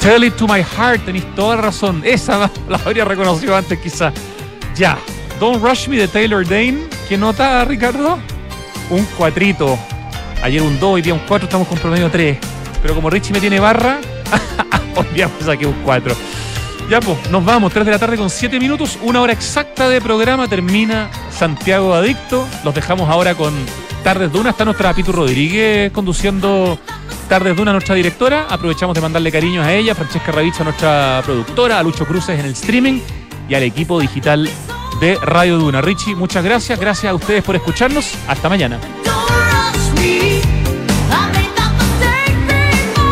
Tell It to My Heart, tenéis toda razón. Esa la, habría reconocido antes, quizá. Ya. Don't Rush Me de Taylor Dane. ¿Qué nota, Ricardo? Un cuatrito. Ayer un 2, hoy día un 4, estamos con promedio 3. Pero como Richie me tiene barra, *laughs* Hoy día me saqué un 4. Ya pues, nos vamos, 3 de la tarde con 7 minutos, una hora exacta de programa, termina Santiago Adicto. Los dejamos ahora con Tardes de una, está nuestra Pitu Rodríguez conduciendo Tardes de una, nuestra directora. Aprovechamos de mandarle cariños a ella, Francesca Ravizza, nuestra productora, a Lucho Cruces en el streaming y al equipo digital de Radio Duna. Richie, muchas gracias, gracias a ustedes por escucharnos. Hasta mañana.